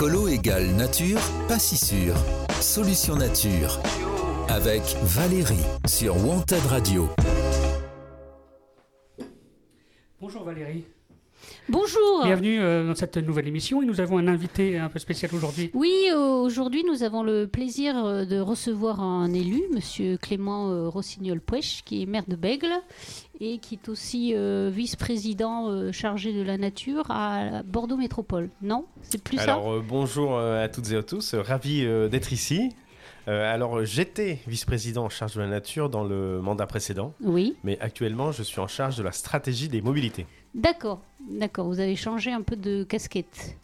Écolo égale nature, pas si sûr. Solution nature. Avec Valérie sur Wanted Radio. Bonjour Valérie. Bonjour. Bienvenue euh, dans cette nouvelle émission et nous avons un invité un peu spécial aujourd'hui. Oui, euh, aujourd'hui nous avons le plaisir euh, de recevoir un élu, Monsieur Clément Rossignol-Pouèche, qui est maire de Bègle et qui est aussi euh, vice-président euh, chargé de la nature à Bordeaux Métropole. Non? C'est plus Alors euh, bonjour euh, à toutes et à tous, ravi euh, d'être ici. Euh, alors j'étais vice-président en charge de la nature dans le mandat précédent, ça Oui. mais actuellement je suis en charge de la stratégie des mobilités. D'accord, d'accord. Vous avez changé un peu de casquette.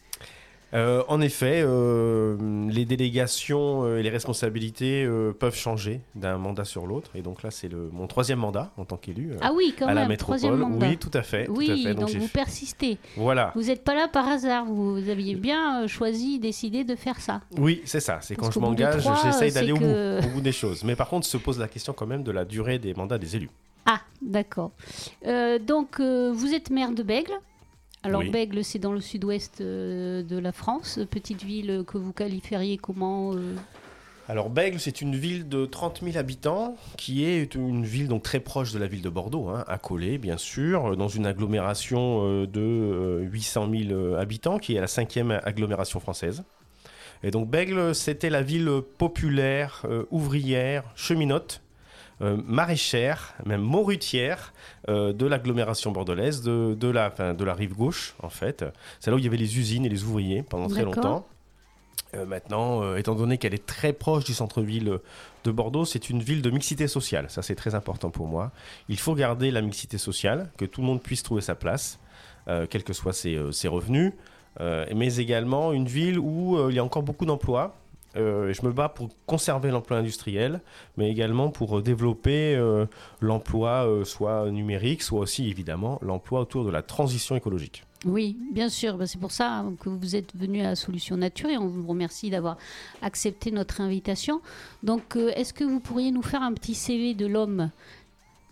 Euh, en effet, euh, les délégations euh, et les responsabilités euh, peuvent changer d'un mandat sur l'autre, et donc là c'est le, mon troisième mandat en tant qu'élu Ah oui, quand à la même, métropole. troisième mandat. Oui, tout à fait. tout à Oui, fait. donc, vous persistez. Voilà. Vous n'êtes pas là par hasard. Vous, vous aviez bien choisi, décidé de faire ça. Oui, c'est ça. C'est quand je m'engage, j'essaye d'aller au, bout, au bout des choses. Mais par contre, se pose la question quand même de la durée des mandats des élus. Ah, d'accord. Euh, donc, euh, vous êtes maire de Bègle. Alors, Oui. Bègle, c'est dans le sud-ouest euh, de la France. Petite ville que vous qualifieriez comment Alors Bègle, c'est une ville de 30 000 habitants qui est une ville donc très proche de la ville de Bordeaux, hein, accolée bien sûr, dans une agglomération de euh, 800 000 euh, habitants qui est la cinquième agglomération française. Et donc Bègle, c'était la ville populaire, ouvrière, cheminote, euh, maraîchère, même morutière euh, de l'agglomération bordelaise, de, de la, enfin, de la rive gauche en fait. C'est là où il y avait les usines et les ouvriers pendant très longtemps. Euh, maintenant, euh, étant donné qu'elle est très proche du centre-ville de Bordeaux, c'est une ville de mixité sociale. Ça, c'est très important pour moi. Il faut garder la mixité sociale, que tout le monde puisse trouver sa place, euh, quels que soient ses, ses revenus, mais également une ville où il y a encore beaucoup d'emplois. Euh, je me bats pour conserver l'emploi industriel, mais également pour euh, développer euh, l'emploi euh, soit numérique, soit aussi évidemment l'emploi autour de la transition écologique. Oui, bien sûr. Bah, c'est pour ça que vous êtes venu à Solution Nature et on vous remercie d'avoir accepté notre invitation. Donc, est-ce que vous pourriez nous faire un petit CV de l'homme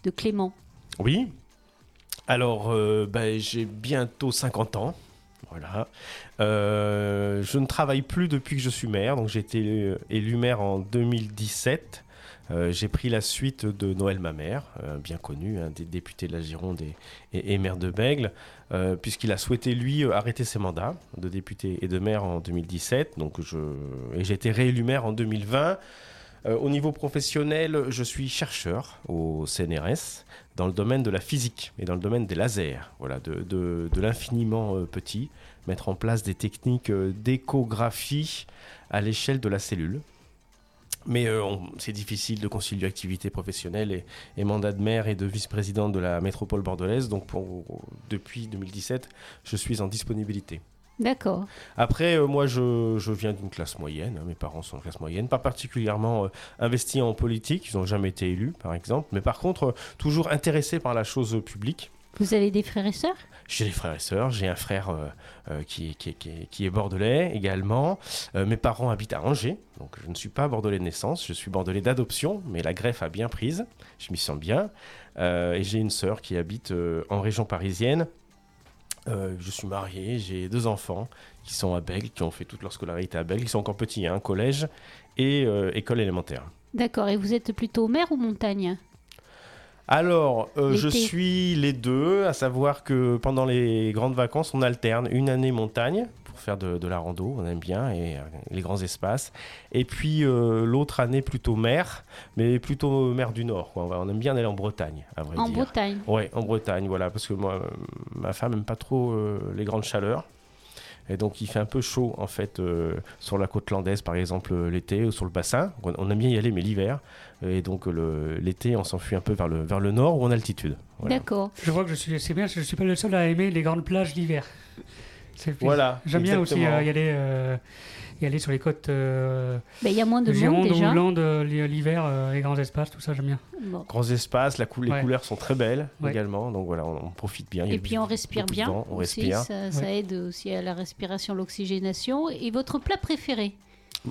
de Clément? Oui. Alors, ben, j'ai bientôt 50 ans. Voilà. Euh, je ne travaille plus depuis que je suis maire. Donc, j'ai été élu, maire en 2017. Euh, j'ai pris la suite de Noël Mamère, euh, bien connu, un des députés de la Gironde et, maire de Bègle, puisqu'il a souhaité, lui, arrêter ses mandats de député et de maire en 2017. Donc je, et j'ai été réélu maire en 2020. Euh, au niveau professionnel, je suis chercheur au CNRS dans le domaine de la physique et dans le domaine des lasers, voilà, de, l'infiniment euh, petit, mettre en place des techniques euh, d'échographie à l'échelle de la cellule. Mais euh, c'est difficile de concilier activité professionnelle et, et mandat de maire et de vice-président de la métropole bordelaise. Donc pour- depuis 2017, je suis en disponibilité. D'accord. Après, euh, moi, je, je viens d'une classe moyenne. hein, mes parents sont de classe moyenne, pas particulièrement euh, investis en politique. Ils n'ont jamais été élus, par exemple. Mais par contre, euh, toujours intéressés par la chose publique. Vous avez des frères et sœurs? J'ai des frères et sœurs. J'ai un frère qui, est, qui, est, qui, est, qui est bordelais également. Mes parents habitent à Angers. Donc, je ne suis pas bordelais de naissance. Je suis bordelais d'adoption. Mais la greffe a bien prise. Je m'y sens bien. Et j'ai une sœur qui habite en région parisienne. Euh, je suis marié, j'ai deux enfants qui sont à Bègle, qui ont fait toute leur scolarité à Bègle, qui sont encore petits, hein, collège et euh, école élémentaire. D'accord. Et vous êtes plutôt mer ou montagne? Alors, euh, je suis les deux, à savoir que pendant les grandes vacances, on alterne une année montagne pour faire de, de la rando, on aime bien, et euh, les grands espaces. Et puis euh, l'autre année plutôt mer, mais plutôt mer du Nord. quoi. On, aime bien aller en Bretagne, à vrai En dire. Bretagne. Ouais, en Bretagne, voilà, parce que moi, euh, ma femme aime pas trop euh, les grandes chaleurs. Et donc, il fait un peu chaud, en fait, euh, sur la côte landaise, par exemple, euh, l'été, ou sur le bassin. On, on aime bien y aller, mais l'hiver. Et donc, euh, l'été, on s'enfuit un peu vers le, vers le nord ou en altitude. Voilà. D'accord. Je vois que je suis, c'est bien, je suis pas le seul à aimer les grandes plages l'hiver. C'est- Voilà, J'aime bien aussi euh, y aller, euh, y aller sur les côtes euh, Ben, Il y a moins de de monde Gironde déjà. euh, l'hiver, euh, les grands espaces, tout ça, j'aime bien. Bon. Grands espaces, la cou- les Ouais. couleurs sont très belles Ouais. également. Donc voilà, on, on profite bien. Et puis on respire bien. vent, on aussi, respire. Ça, ça aide aussi à la respiration, l'oxygénation. Et votre plat préféré?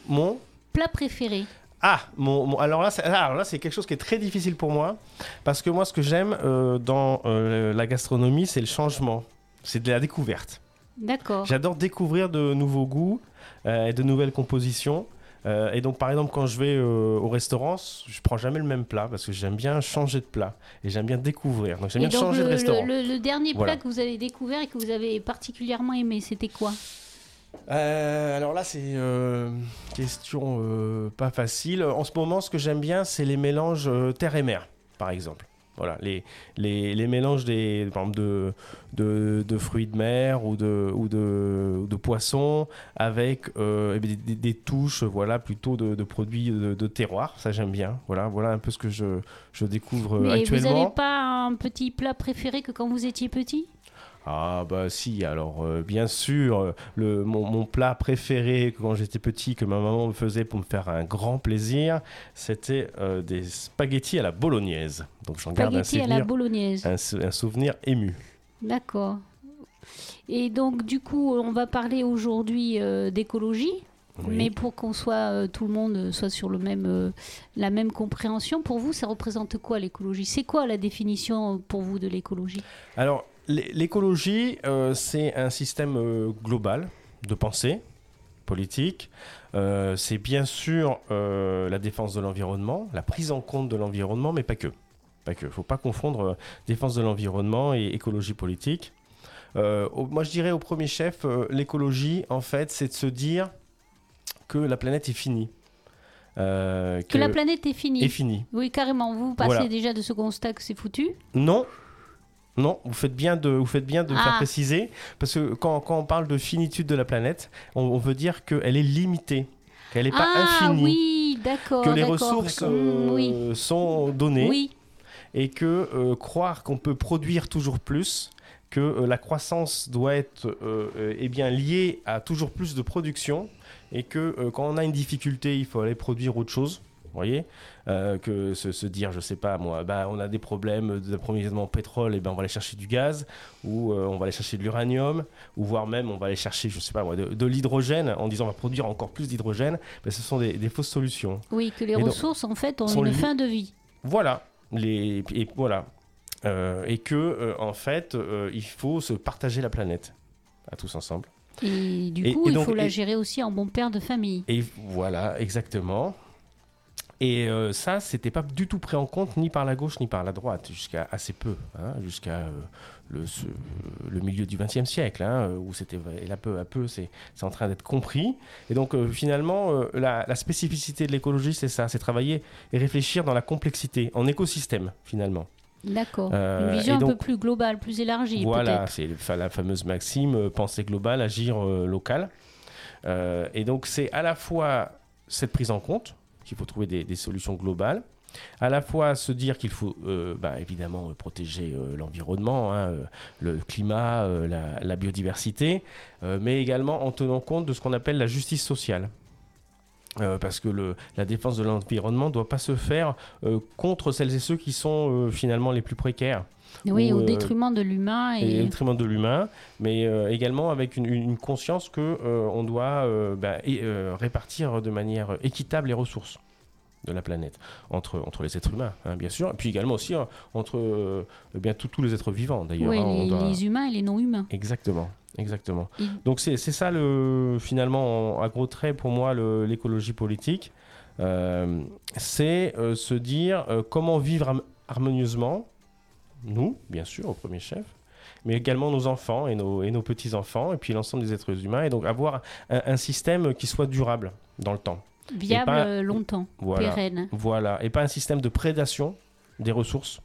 Mon? Plat préféré Ah, mon, mon- alors là, c'est, alors là, c'est quelque chose qui est très difficile pour moi, parce que moi, ce que j'aime euh, dans euh, la gastronomie, c'est le changement, c'est de la découverte. D'accord. J'adore découvrir de nouveaux goûts euh, et de nouvelles compositions. Euh, et donc, par exemple, quand je vais euh, au restaurant, je prends jamais le même plat parce que j'aime bien changer de plat et j'aime bien découvrir. Donc, j'aime bien donc, changer le, de restaurant. le- le dernier Voilà. plat que vous avez découvert et que vous avez particulièrement aimé, c'était quoi? Euh, alors là, c'est euh, question euh, pas facile. En ce moment, ce que j'aime bien, c'est les mélanges euh, terre et mer, par exemple. Voilà, les, les, les mélanges des, par exemple de, de, de fruits de mer ou de, ou de, de poissons avec euh, des, des- des touches voilà, plutôt de, de produits de, terroir. Ça, j'aime bien. Voilà, voilà un peu ce que je, je découvre euh, Mais vous actuellement. n'avez pas un petit plat préféré que quand vous étiez petit? Ah bah si, alors euh, bien sûr, euh, le, mon, mon plat préféré quand j'étais petit, que ma maman me faisait pour me faire un grand plaisir, c'était euh, des spaghettis à la bolognaise. Donc j'en garde un Spaghetti à la souvenir, bolognaise. un, sou- un souvenir ému. D'accord. Et donc, du coup, on va parler aujourd'hui euh, d'écologie. Oui. Mais pour qu'on soit tout le monde soit sur le même la même compréhension, pour vous, ça représente quoi l'écologie? C'est quoi la définition pour vous de l'écologie? Alors l'écologie, euh, c'est un système euh, global de pensée politique. Euh, c'est bien sûr la défense de l'environnement, la prise en compte de l'environnement, mais pas que. Pas que. Faut pas confondre défense de l'environnement et écologie politique. Au- moi, je dirais au premier chef, l'écologie, en fait, c'est de se dire que la planète est finie. Euh, Que la planète est finie. est finie. Oui, carrément. Vous passez Voilà. déjà de ce constat que c'est foutu? Non. Non, vous faites bien de, vous faites bien de faire Ah. préciser, parce que quand, quand on parle de finitude de la planète, on, on veut dire qu'elle est limitée, qu'elle n'est pas ah infinie, oui, que les ressources. Mm, oui, euh, sont données, oui. et que euh, croire qu'on peut produire toujours plus, que euh, la croissance doit être eh bien, liée à toujours plus de production, et que quand on a une difficulté, il faut aller produire autre chose. Vous voyez Euh, Que se, se dire, je sais pas moi, bah, on a des problèmes d'approvisionnement en pétrole, et ben on va aller chercher du gaz, ou euh, on va aller chercher de l'uranium, ou voire même on va aller chercher, je sais pas moi, de, de l'hydrogène, en disant on va produire encore plus d'hydrogène. Ben, ce sont des, des fausses solutions. Oui, que les Et donc, ressources, en fait, ont une li- fin de vie. Voilà. Les, et voilà. Euh, et que, en fait, il faut se partager la planète à tous ensemble. Et du coup, et il donc- faut la gérer aussi en bon père de famille. Et voilà, exactement. Et euh, ça, c'était pas du tout pris en compte ni par la gauche ni par la droite, jusqu'à assez peu, hein, jusqu'à euh, le, ce- le milieu du XXe siècle, hein, où c'était et là peu à peu, c'est en train d'être compris. Et donc euh, finalement, euh, la, la spécificité de l'écologie, c'est ça, c'est travailler et réfléchir dans la complexité, en écosystème finalement. D'accord. Une vision un peu plus globale, plus élargie, Voilà, c'est la fameuse maxime penser global, agir local. Et donc, c'est à la fois cette prise en compte, qu'il faut trouver des, solutions globales, à la fois se dire qu'il faut euh, bah, évidemment euh, protéger euh, l'environnement, hein, le climat, la, biodiversité, mais également en tenant compte de ce qu'on appelle la justice sociale. Parce que la défense de l'environnement ne doit pas se faire contre celles et ceux qui sont finalement les plus précaires Oui, ou, au euh, détriment de l'humain. et au détriment de l'humain, mais euh, également avec une, une conscience que euh, on doit bah, et, répartir de manière équitable les ressources de la planète entre, entre les êtres humains, hein, bien sûr, et puis également aussi hein, entre euh, bien tous les êtres vivants d'ailleurs. Oui, hein, les, doit- les humains et les non-humains. Exactement, exactement. Et- Donc c'est c'est ça le finalement en- à gros traits pour moi l'écologie politique, Euh, c'est euh, se dire comment vivre harmonieusement, nous bien sûr au premier chef, mais également nos enfants et nos, et nos petits enfants et puis l'ensemble des êtres humains et donc avoir un, un système qui soit durable dans le temps. Viable pas- euh, longtemps, Voilà. pérenne. Voilà, et pas un système de prédation des ressources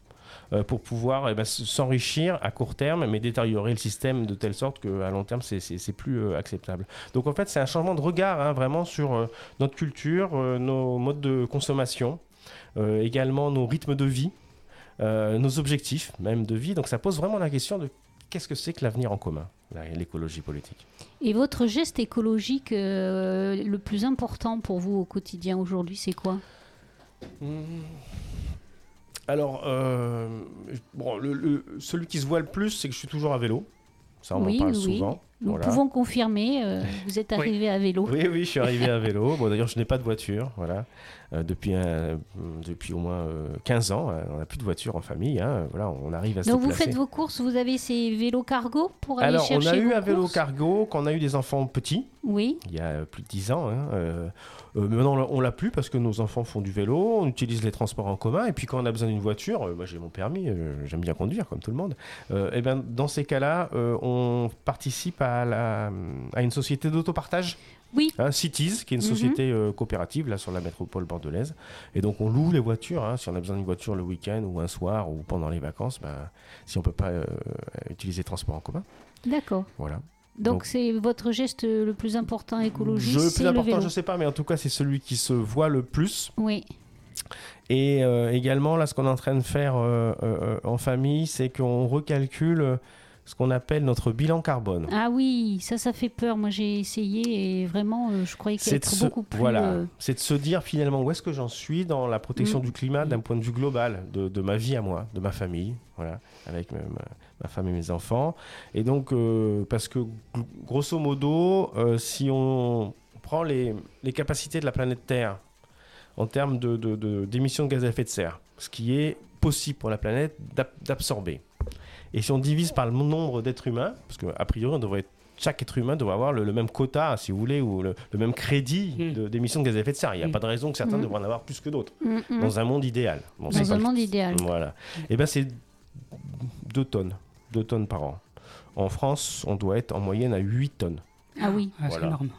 euh, pour pouvoir eh ben, s'enrichir à court terme, mais détériorer le système de telle sorte qu'à long terme, c'est- plus euh, acceptable. Donc en fait, c'est un changement de regard hein, vraiment sur euh, notre culture, nos modes de consommation, également nos rythmes de vie, nos objectifs même de vie. Donc ça pose vraiment la question de qu'est-ce que c'est que l'avenir en commun, l'écologie politique. Et votre geste écologique euh, le plus important pour vous au quotidien aujourd'hui, c'est quoi? Hmm. Alors, euh, bon, le- le- celui qui se voit le plus, c'est que je suis toujours à vélo. Ça, on Oui, en parle oui. souvent. Nous Voilà. pouvons confirmer, euh, vous êtes Oui. arrivé à vélo. Oui, oui, je suis arrivé à vélo. Bon, d'ailleurs, je n'ai pas de voiture, voilà. Euh, depuis, un- depuis au moins euh, 15 ans, euh, on n'a plus de voiture en famille. hein. Voilà, on arrive à se Donc vous faites vos courses, vous avez ces vélos cargo pour aller Alors, on chercher a eu vos un vélo cargo quand on a eu des enfants petits, Oui, il y a euh, plus de 10 ans. hein, euh, euh, maintenant, on l'a plus parce que nos enfants font du vélo, on utilise les transports en commun. Et puis, quand on a besoin d'une voiture, euh, moi j'ai mon permis, euh, j'aime bien conduire comme tout le monde. euh, et ben, dans ces cas-là, euh, on participe à, la, à une société d'autopartage. oui. Hein, Cities, qui est une Mhm. société euh, coopérative là sur la métropole bordelaise. Et donc on loue les voitures. hein, si on a besoin d'une voiture le week-end ou un soir ou pendant les vacances, ben, si on peut pas euh, utiliser les transports en commun, D'accord. voilà. Donc c'est votre geste le plus important écologique, le plus le important, vélo. je sais pas, mais en tout cas c'est celui qui se voit le plus. Oui, Et euh, également là, ce qu'on est en train de faire euh, euh, en famille, c'est qu'on recalcule euh, ce qu'on appelle notre bilan carbone. ah oui, ça, ça fait peur. Moi j'ai essayé et vraiment, euh, je croyais qu'il de, être beaucoup plus. voilà, euh, c'est de se dire finalement où est-ce que j'en suis dans la protection Mm. du climat d'un point de vue global, de, de ma vie à moi, de ma famille, voilà, avec ma, femme et mes enfants. Et donc, euh, parce que gr- grosso modo, si on prend les, les capacités de la planète Terre en termes de- de- de- d'émissions de, gaz à effet de serre, ce qui est possible pour la planète d'ab- d'absorber. Et si on divise par le nombre d'êtres humains, parce qu'a priori, on devrait chaque être humain devrait avoir le, le même quota, si vous voulez, ou le, le même crédit Mm. de- d'émissions de, gaz à effet de serre. Il n'y a Mm. pas de raison que certains Mm. devraient en avoir plus que d'autres, dans un monde idéal. Bon, Dans pas un le- monde idéal. Voilà. Et bien, c'est 2 tonnes. 2 tonnes par an. En France, on doit être en moyenne à 8 tonnes. Ah oui. Ah, c'est énorme.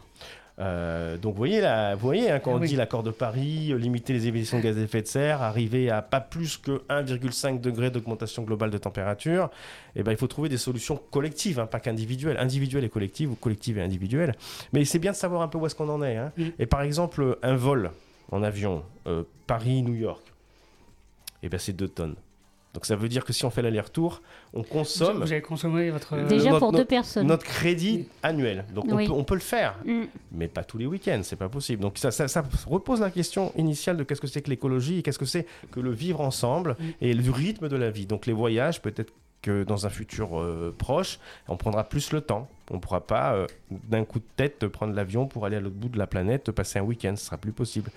Euh, donc vous voyez, là, vous voyez hein, quand Ah on oui. dit l'accord de Paris, euh, limiter les émissions de gaz à effet de serre, arriver à pas plus que 1,5 degré d'augmentation globale de température, eh ben, il faut trouver des solutions collectives, hein, pas qu'individuelles, individuelles et collectives, ou collectives et individuelles. Mais c'est bien de savoir un peu où est-ce qu'on en est. hein. Et par exemple, un vol en avion, euh, Paris-New York, eh ben, c'est 2 tonnes. Donc ça veut dire que si on fait l'aller-retour, on consomme Vous avez consommé votre. Déjà notre- pour deux notre- personnes. notre crédit annuel. Donc on, peut, on peut le faire Mm. mais pas tous les week-ends, c'est pas possible. Donc ça, ça- ça repose la question initiale de qu'est-ce que c'est que l'écologie et qu'est-ce que c'est que le vivre ensemble Mm. et le rythme de la vie. Donc les voyages, peut-être que dans un futur euh, proche, on prendra plus le temps. On ne pourra pas euh, d'un coup de tête prendre l'avion pour aller à l'autre bout de la planète, passer un week-end, ce sera plus possible.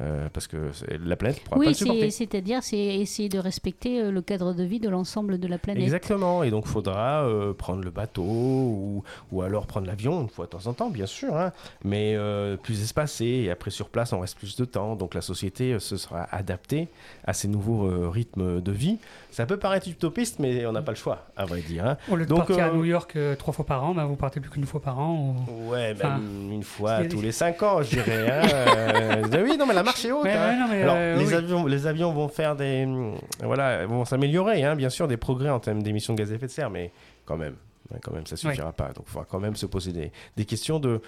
Euh, parce que la planète ne pourra pas Oui, le supporter. c'est- c'est-à-dire c'est essayer de respecter euh, le cadre de vie de l'ensemble de la planète. Exactement, et donc il faudra euh, prendre le bateau ou, ou alors prendre l'avion une fois de temps en temps, bien sûr, hein, mais euh, plus espacé, et après sur place on reste plus de temps, donc la société euh, se sera adaptée à ces nouveaux euh, rythmes de vie. Ça peut paraître utopiste, mais on n'a pas le choix, à vrai dire. hein. Au lieu de Donc, partir à New York euh, trois fois par an, bah, vous partez plus qu'une fois par an. ou- Ouais, Enfin, même une fois tous les cinq ans, je dirais. hein, euh, oui, non, mais la marche est haute. Hein. ouais, non, mais, Alors, euh, les, oui. avions, les avions vont faire des. hum, Voilà, vont s'améliorer, hein, bien sûr, des progrès en termes d'émissions de gaz à effet de serre, mais quand même, ouais, quand même ça suffira pas. Donc, il faudra quand même se poser des, des questions de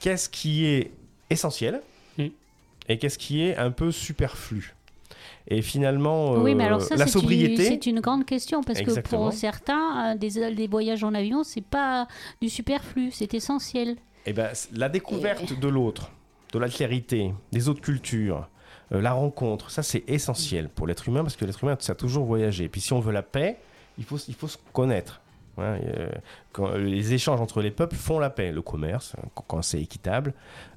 qu'est-ce qui est essentiel Mm. et qu'est-ce qui est un peu superflu. Et finalement, Oui, mais euh, alors ça, la c'est une, sobriété. c'est une grande question parce Exactement. que pour certains, euh, des, des voyages en avion, c'est pas du superflu, c'est essentiel. Eh ben, la découverte de l'autre, de l'altérité, des autres cultures, euh, la rencontre, ça c'est essentiel pour l'être humain parce que l'être humain, ça a toujours voyagé. Et puis si on veut la paix, il faut, il faut se connaître. Hein, euh, quand, euh, les échanges entre les peuples font la paix. Le commerce, hein, quand, quand c'est équitable,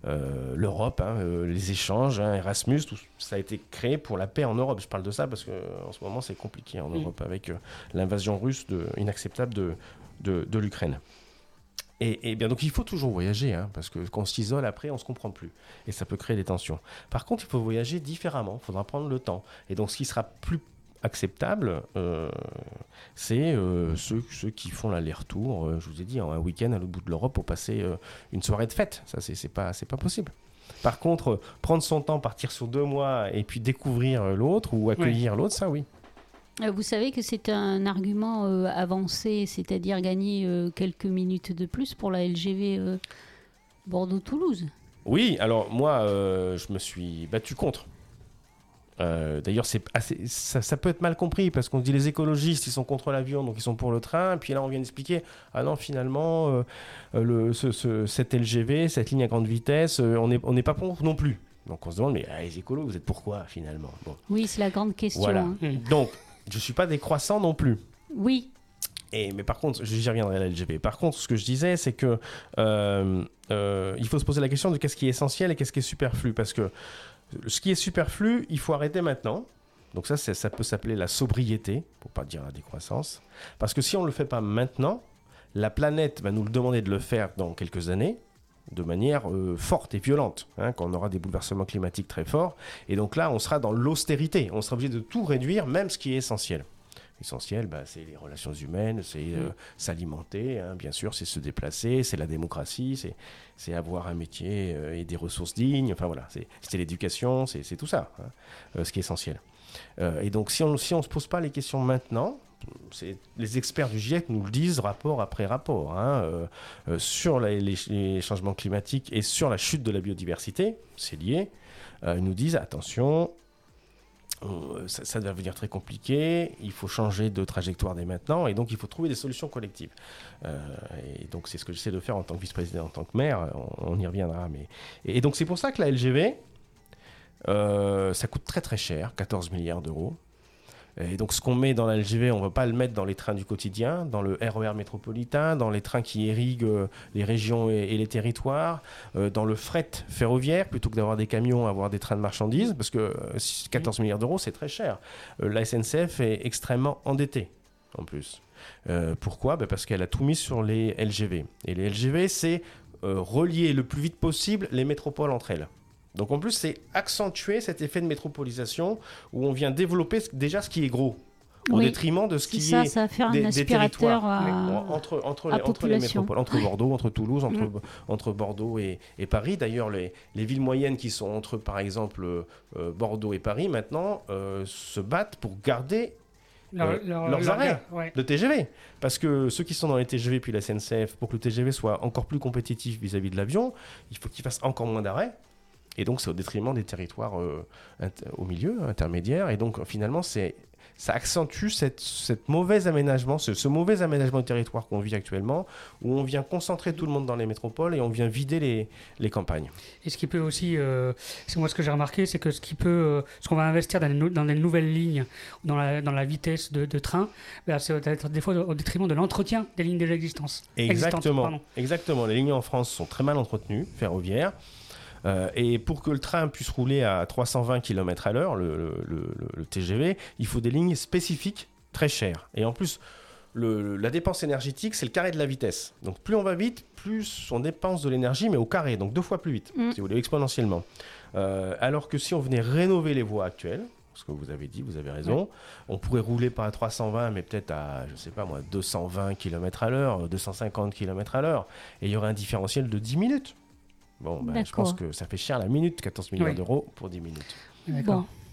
euh, l'Europe, hein, euh, les échanges, hein, Erasmus, tout ça a été créé pour la paix en Europe. Je parle de ça parce que euh, en ce moment c'est compliqué en Mm. Europe avec l'invasion russe de, inacceptable de, de, de l'Ukraine. Et, et bien donc il faut toujours voyager, hein, parce que quand on s'isole après, on se comprend plus. Et ça peut créer des tensions. Par contre, il faut voyager différemment, il faudra prendre le temps. Et donc ce qui sera plus acceptable, euh, c'est euh, ceux, ceux qui font l'aller-retour, euh, je vous ai dit, en un week-end à l'autre bout de l'Europe pour passer une soirée de fête. Ça, c'est c'est pas, c'est pas possible. Par contre, prendre son temps, partir sur deux mois et puis découvrir l'autre ou accueillir l'autre, ça oui. Euh, Vous savez que c'est un argument euh, avancé, c'est-à-dire gagner euh, quelques minutes de plus pour la LGV euh, Bordeaux-Toulouse. Oui, alors moi, je me suis battu contre. D'ailleurs, c'est ça, ça peut être mal compris parce qu'on dit les écologistes, ils sont contre l'avion, donc ils sont pour le train. Puis là, on vient d'expliquer, ah non, finalement, le, ce, ce- cette LGV, cette ligne à grande vitesse, on n'est on pas pour non plus. Donc on se demande, mais ah, les écolos, vous êtes pourquoi finalement? Bon, Oui, c'est la grande question. voilà. hein. Donc, je suis pas décroissant non plus. Oui, Et, mais par contre, j'y reviendrai à la LGV. Par contre, ce que je disais, c'est que euh, euh, il faut se poser la question de qu'est-ce qui est essentiel et qu'est-ce qui est superflu. Parce que ce qui est superflu, il faut arrêter maintenant. Donc ça, ça peut s'appeler la sobriété, pour pas dire la décroissance. Parce que si on ne le fait pas maintenant, la planète va nous le demander de le faire dans quelques années de manière euh, forte et violente, hein, quand on aura des bouleversements climatiques très forts. Et donc là, on sera dans l'austérité. On sera obligé de tout réduire, même ce qui est essentiel essentiel, bah, c'est les relations humaines, c'est euh, mm. s'alimenter, hein, bien sûr, c'est se déplacer, c'est la démocratie, c'est avoir un métier euh, et des ressources dignes, enfin voilà, c'est l'éducation, c'est tout ça, hein, ce qui est essentiel. et donc si on ne si on se pose pas les questions maintenant, les experts du GIEC nous le disent rapport après rapport, hein, sur les, changements climatiques et sur la chute de la biodiversité, c'est lié, ils nous disent attention, euh, ça, ça, va devenir très compliqué, il faut changer de trajectoire dès maintenant, et donc il faut trouver des solutions collectives. Euh, et donc c'est ce que j'essaie de faire en tant que vice-président, en tant que maire, on, y reviendra. Mais... Et, donc c'est pour ça que la LGV, euh, ça coûte très très cher, 14 milliards d'euros. Et donc ce qu'on met dans la LGV, on ne va pas le mettre dans les trains du quotidien, dans le RER e métropolitain, dans les trains qui irriguent euh, les régions et, les territoires, euh, dans le fret ferroviaire, plutôt que d'avoir des camions, avoir des trains de marchandises, parce que 14 euh, milliards d'euros, c'est très cher. la SNCF est extrêmement endettée, en plus. pourquoi? Ben, Parce qu'elle a tout mis sur les LGV. Et les LGV, c'est relier le plus vite possible les métropoles entre elles. Donc en plus, c'est accentuer cet effet de métropolisation où on vient développer déjà ce qui est gros au détriment de ce qui ça, est ça va faire un aspirateur entre, entre, les, entre les métropoles, entre Bordeaux, entre Toulouse, entre, mm. entre Bordeaux et, et Paris. D'ailleurs, les, les, villes moyennes qui sont entre, par exemple, euh, Bordeaux et Paris, maintenant, euh, se battent pour garder euh, leurs arrêts de TGV. Parce que ceux qui sont dans les TGV puis la SNCF, pour que le TGV soit encore plus compétitif vis-à-vis -vis de l'avion, il faut qu'il fasse encore moins d'arrêts. Et donc, c'est au détriment des territoires euh, au milieu, intermédiaires. Et donc, finalement, c'est ça accentue cette, cette aménagement, ce, mauvais aménagement du territoire qu'on vit actuellement, où on vient concentrer tout le monde dans les métropoles et on vient vider les, les campagnes. Et ce qui peut aussi, euh, c'est moi ce que j'ai remarqué, c'est que ce qui peut, euh, ce qu'on va investir dans les, dans les, nouvelles lignes, dans la, dans la vitesse de, de train, bah, ça va être des fois au détriment de l'entretien des lignes déjà existantes. Exactement. Exactement. Les lignes en France sont très mal entretenues, ferroviaires. Euh, et pour que le train puisse rouler à 320 km à l'heure, le, TGV, il faut des lignes spécifiques très chères. Et en plus, la dépense énergétique, c'est le carré de la vitesse. Donc plus on va vite, plus on dépense de l'énergie, mais au carré, donc deux fois plus vite, mm. si vous voulez, exponentiellement. Euh, alors que si on venait rénover les voies actuelles, ce que vous avez dit, vous avez raison. On pourrait rouler pas à 320, mais peut-être à, je sais pas moi, 220 km à l'heure, 250 km à l'heure. Et il y aurait un différentiel de 10 minutes. Bon, ben, je pense que ça fait cher la minute, 14 millions d'euros pour 10 minutes.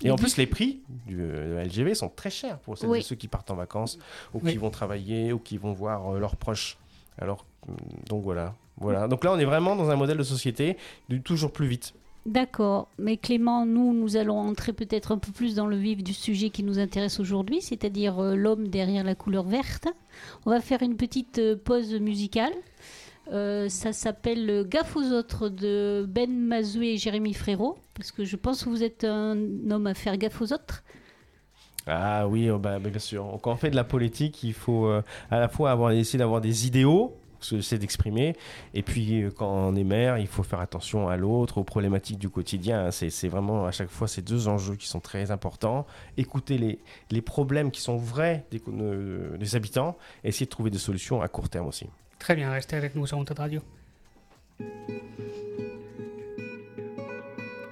Et en plus, les prix du euh, LGV sont très chers pour ceux qui partent en vacances, ou qui vont travailler, ou qui vont voir euh, leurs proches. Alors, mm, donc voilà. voilà. Donc là, on est vraiment dans un modèle de société du toujours plus vite. D'accord, mais Clément, nous, nous allons entrer peut-être un peu plus dans le vif du sujet qui nous intéresse aujourd'hui, c'est-à-dire euh, l'homme derrière la couleur verte. On va faire une petite pause musicale. Euh, ça s'appelle Gaffe aux autres de Ben Mazoué et Jérémy Frérot, parce que je pense que vous êtes un homme à faire gaffe aux autres. Ah oui, oh bah, bien sûr. Quand on fait de la politique, il faut euh, à la fois avoir, essayer d'avoir des idéaux, c'est d'exprimer, et puis euh, quand on est maire, il faut faire attention à l'autre, aux problématiques du quotidien. C'est vraiment à chaque fois ces deux enjeux qui sont très importants. Écouter les, les problèmes qui sont vrais des, des habitants, et essayer de trouver des solutions à court terme aussi. Très bien, restez avec nous sur Montée Radio.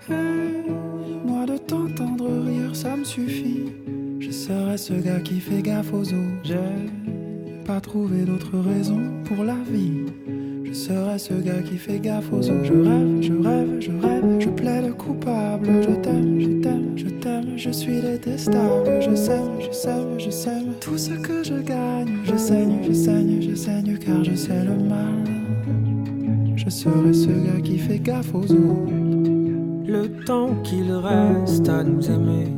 moi de t'entendre rire, ça me suffit. Je serai ce gars qui fait gaffe aux autres. J'ai pas trouvé d'autre raison pour la vie. Je serai ce gars qui fait gaffe aux autres. Je rêve, je rêve, je rêve, je plaide coupable. Je t'aime, je t'aime, je t'aime, je suis détestable. Je sème, je sème, je sème tout ce que je gagne. Je saigne, je saigne, je saigne car je sais le mal. Je serai ce gars qui fait gaffe aux autres. Le temps qu'il reste à nous aimer.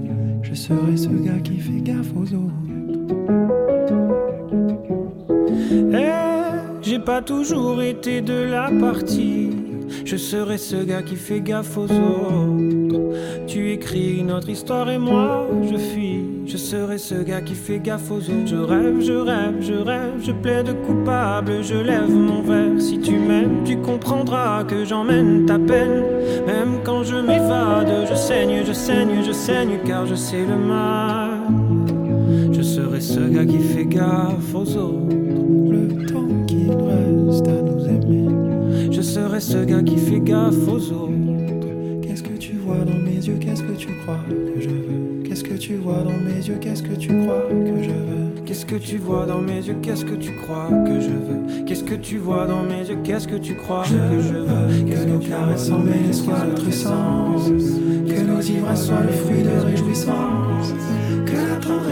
Je serai ce gars qui fait gaffe aux autres. Et j'ai pas toujours été de la partie. Je serai ce gars qui fait gaffe aux autres. Tu écris notre histoire et moi, je fuis. Je serai ce gars qui fait gaffe aux autres. Je rêve, je rêve, je rêve, je plaide coupable, je lève mon verre. Si tu m'aimes, tu comprendras que j'emmène ta peine. Même quand je m'évade, je saigne, je saigne, je saigne, car je sais le mal. Je serai ce gars qui fait gaffe aux autres. Ce gars qui fait gaffe aux autres. Qu'est-ce que tu vois dans mes yeux Qu'est-ce que tu crois que je veux Qu'est-ce que tu vois dans mes yeux Qu'est-ce que tu crois que je veux Qu'est-ce que tu vois dans mes yeux Qu'est-ce que tu crois que je veux Qu'est-ce que tu vois dans mes yeux Qu'est-ce que tu crois que je veux Que nos caresses emmêlées soient notre essence Que nos ivresses soient le fruit de réjouissance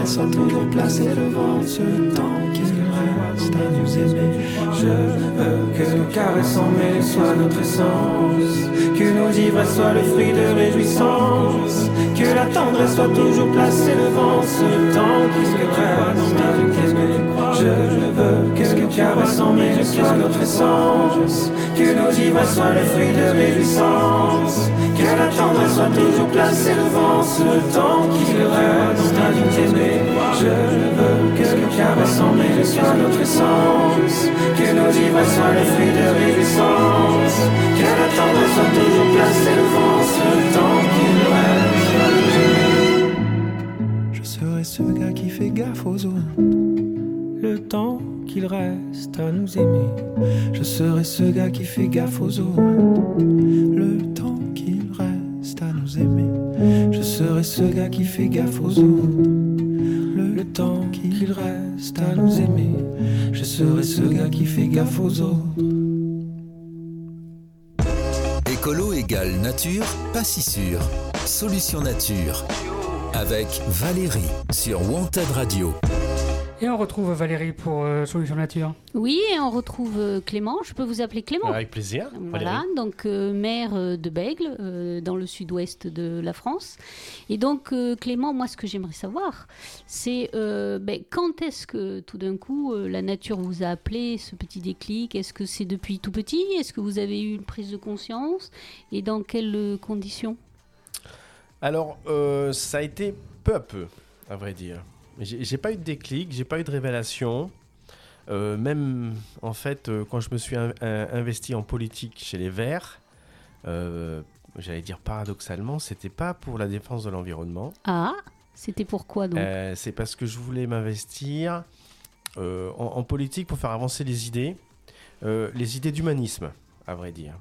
Que soit toujours placée devant ce temps qu'il reste à nous aimer. Je veux que caresses emmêlées soient notre essence Que nos ivresses soient le fruit de réjouissance Que la tendresse soit toujours placée devant ce temps qu'il reste. À nous aimer Je veux que caresses emmêlées soient notre essence Que nos ivresses soient le fruit de réjouissance Que la tendresse soit toujours placée devant ce temps qu'il reste à nous aimer Je veux que nos caresses emmêlées soient notre essence. Que nos ivresses soient le fruit de réjouissance Que la tendresse soit toujours placée devant ce temps reste à nous aimer Je serai ce gars qui fait gaffe aux autres le temps qu'il reste à nous aimer. Je serai ce gars qui fait gaffe aux autres. Le temps qu'il reste à nous aimer. Je serai ce gars qui fait gaffe aux autres. Le, temps qu'il reste à nous aimer. Je serai ce gars qui fait gaffe aux autres. Écolo égale nature, pas si sûr. Solution nature. Avec Valérie sur Wanted Radio. Et on retrouve Valérie pour euh, Solution Nature. Oui, et on retrouve euh, Clément. Je peux vous appeler Clément Avec plaisir. Voilà, Valérie. donc euh, maire euh, de Bègle, euh, dans le sud-ouest de la France. Et donc, euh, Clément, moi, ce que j'aimerais savoir, c'est euh, ben, quand est-ce que tout d'un coup euh, la nature vous a appelé, ce petit déclic? Est-ce que c'est depuis tout petit? Est-ce que vous avez eu une prise de conscience? Et dans quelles conditions? Alors, euh, ça a été peu à peu, à vrai dire. J'ai pas eu de déclic, j'ai pas eu de révélation. Euh, même, en fait, euh, quand je me suis in- in- investi en politique chez les Verts, euh, j'allais dire paradoxalement, c'était pas pour la défense de l'environnement. Ah, c'était pourquoi donc? Euh, c'est parce que je voulais m'investir euh, en, en politique pour faire avancer les idées, euh, les idées d'humanisme, à vrai dire.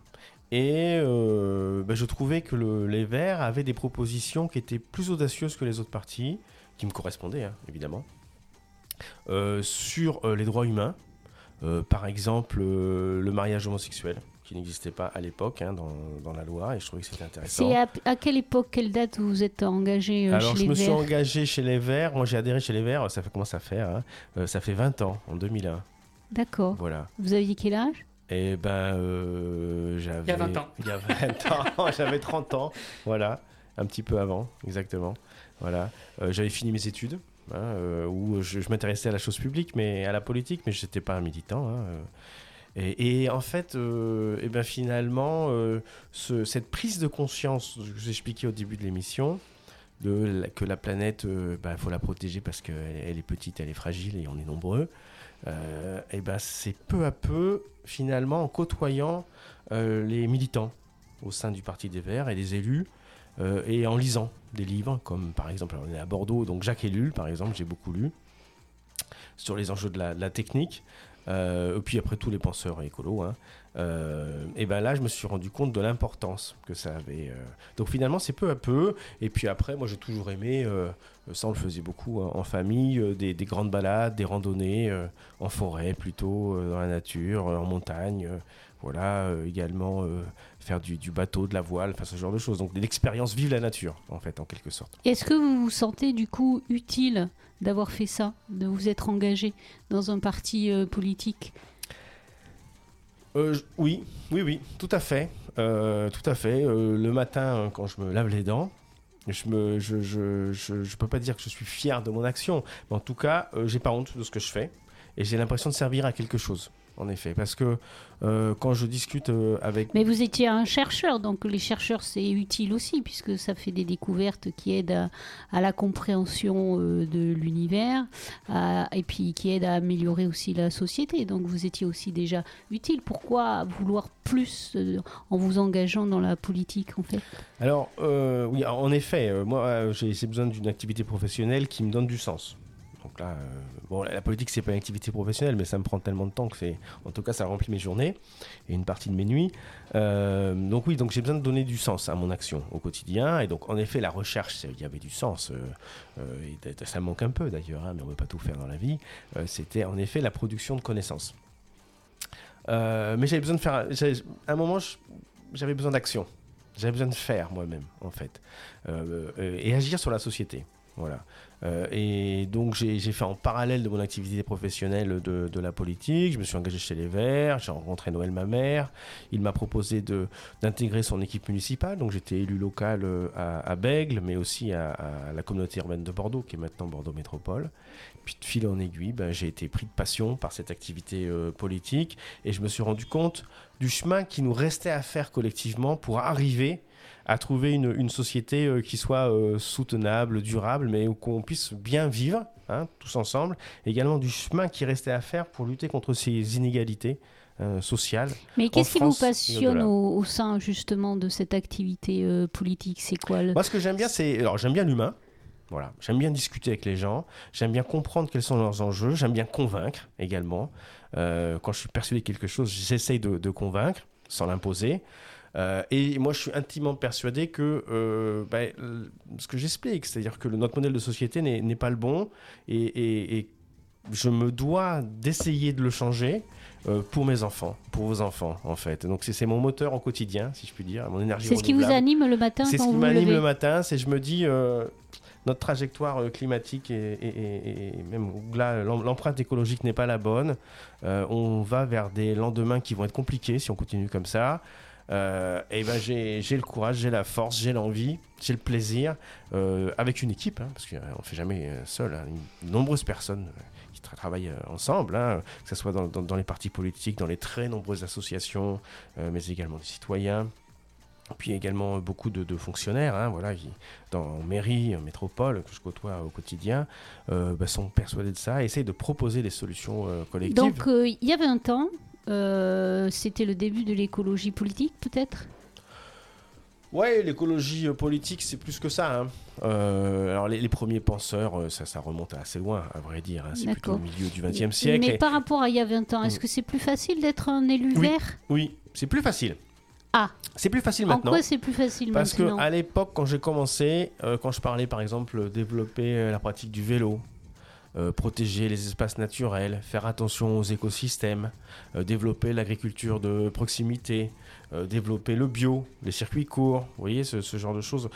Et euh, ben, je trouvais que le- les Verts avaient des propositions qui étaient plus audacieuses que les autres partis, qui me correspondaient, hein, évidemment, euh, sur euh, les droits humains. Euh, par exemple, euh, le mariage homosexuel, qui n'existait pas à l'époque hein, dans, dans la loi, et je trouvais que c'était intéressant. C'est à, à quelle époque, quelle date vous êtes engagé euh, Alors, chez je les me suis engagé chez les Verts. Moi, j'ai adhéré chez les Verts. Ça fait comment ça fait hein Euh, Ça fait 20 ans, en 2001. D'accord. Voilà. Vous aviez quel âge? Et ben, euh, j'avais. Il y a 20 ans. Il y a 20 ans. j'avais 30 ans. Voilà. Un petit peu avant, exactement. Voilà. Euh, j'avais fini mes études. hein, euh, où je, m'intéressais à la chose publique, mais à la politique, mais je n'étais pas un militant. hein, euh. Et, en fait, et ben finalement, ce- cette prise de conscience que je vous expliquais au début de l'émission, que la planète, il faut la protéger parce qu'elle elle est petite, elle est fragile et on est nombreux. Et ben c'est peu à peu, finalement, en côtoyant les militants au sein du Parti des Verts et les élus, et en lisant des livres, comme par exemple, on est à Bordeaux, donc Jacques Ellul, par exemple, j'ai beaucoup lu, sur les enjeux de la, technique, euh, et puis après tous les penseurs écolos. hein. Euh, et ben là, je me suis rendu compte de l'importance que ça avait. euh. Donc finalement, c'est peu à peu. Et puis après, moi, j'ai toujours aimé, ça on le faisait beaucoup hein, en famille, des, des grandes balades, des randonnées en forêt plutôt, dans la nature, en montagne. voilà, également faire du, du bateau, de la voile, enfin ce genre de choses. Donc l'expérience vive la nature, en fait, en quelque sorte. Est-ce que vous vous sentez du coup utile d'avoir fait ça, de vous être engagé dans un parti euh, politique? Euh, oui, oui, oui, tout à fait. Euh, tout à fait. Le matin, euh, quand je me lave les dents, je me, je, je, je, je peux pas dire que je suis fier de mon action, mais en tout cas, j'ai pas honte de ce que je fais et j'ai l'impression de servir à quelque chose. En effet, parce que euh, quand je discute euh, avec... Mais vous étiez un chercheur, donc les chercheurs, c'est utile aussi, puisque ça fait des découvertes qui aident à, à la compréhension euh, de l'univers, et puis qui aident à améliorer aussi la société. Donc vous étiez aussi déjà utile. Pourquoi vouloir plus en vous engageant dans la politique, en fait? Alors, oui, en effet, moi, j'ai besoin d'une activité professionnelle qui me donne du sens. Donc là, euh, bon, la politique, c'est pas une activité professionnelle, mais ça me prend tellement de temps que c'est, en tout cas, ça remplit mes journées et une partie de mes nuits. Euh, donc oui, donc j'ai besoin de donner du sens à mon action au quotidien. Et donc, en effet, la recherche, il y avait du sens. euh, ça manque un peu d'ailleurs, hein, mais on ne peut pas tout faire dans la vie. C'était en effet la production de connaissances. Mais j'avais besoin de faire. À un moment, j'avais besoin d'action. J'avais besoin de faire moi-même, en fait, et agir sur la société. Voilà. Euh, et donc j'ai fait en parallèle de mon activité professionnelle de, la politique. Je me suis engagé chez les Verts. J'ai rencontré Noël Mamère. Il m'a proposé d'intégrer son équipe municipale. Donc j'étais élu local euh, à, à Bègle, mais aussi à, à la communauté urbaine de Bordeaux, qui est maintenant Bordeaux Métropole. Puis de fil en aiguille, ben, j'ai été pris de passion par cette activité euh, politique et je me suis rendu compte du chemin qui nous restait à faire collectivement pour arriver à trouver une, une société euh, qui soit euh, soutenable, durable, mais où qu'on puisse bien vivre, hein, tous ensemble. Également du chemin qui restait à faire pour lutter contre ces inégalités euh, sociales. Mais qu'est-ce qui vous passionne au, au sein justement de cette activité euh, politique? C'est quoi le... Moi, ce que j'aime bien, c'est. Alors, j'aime bien l'humain. Voilà. J'aime bien discuter avec les gens. J'aime bien comprendre quels sont leurs enjeux. J'aime bien convaincre également. Euh, quand je suis persuadé de quelque chose, j'essaye de, de convaincre sans l'imposer. Euh, et moi, je suis intimement persuadé que euh, ben, ce que j'explique, c'est-à-dire que le- notre modèle de société n'est pas le bon et, et- et je me dois d'essayer de le changer euh, pour mes enfants, pour vos enfants, en fait. Donc, c'est mon moteur au quotidien, si je puis dire, mon énergie C'est ce qui vous anime le matin C'est ce qui m'anime le matin, c'est je me dis euh, notre trajectoire euh, climatique et, et- et- et même là l'em- l'empreinte écologique n'est pas la bonne. On va vers des lendemains qui vont être compliqués si on continue comme ça. Euh, et ben j'ai le courage, j'ai la force, j'ai l'envie, j'ai le plaisir euh, avec une équipe, hein, parce qu'on ne fait jamais euh, seul. hein, nombreuses personnes euh, qui tra- travaillent euh, ensemble, hein, que ce soit dans, les partis politiques, dans les très nombreuses associations, euh, mais également des citoyens. Puis également beaucoup de, fonctionnaires, hein, voilà, qui, dans mairie, en métropole, que je côtoie au quotidien, euh, bah, sont persuadés de ça et essayent de proposer des solutions euh, collectives. Donc euh, il y a 20 ans, euh, c'était le début de l'écologie politique peut-être? Ouais, l'écologie euh, politique, c'est plus que ça. hein. Euh, alors les, les premiers penseurs, ça, ça remonte à assez loin, à vrai dire. hein. C'est plutôt au milieu du XXe siècle. Mais et- par rapport à il y a 20 ans, est-ce Mm. que c'est plus facile d'être un élu Oui. vert? Oui, c'est plus facile. Ah. C'est plus facile En maintenant. quoi c'est plus facile Parce maintenant? à l'époque, quand j'ai commencé, euh, quand je parlais par exemple développer la pratique du vélo, euh, protéger les espaces naturels, faire attention aux écosystèmes, euh, développer l'agriculture de proximité, euh, développer le bio, les circuits courts, vous voyez ce, ce genre de choses,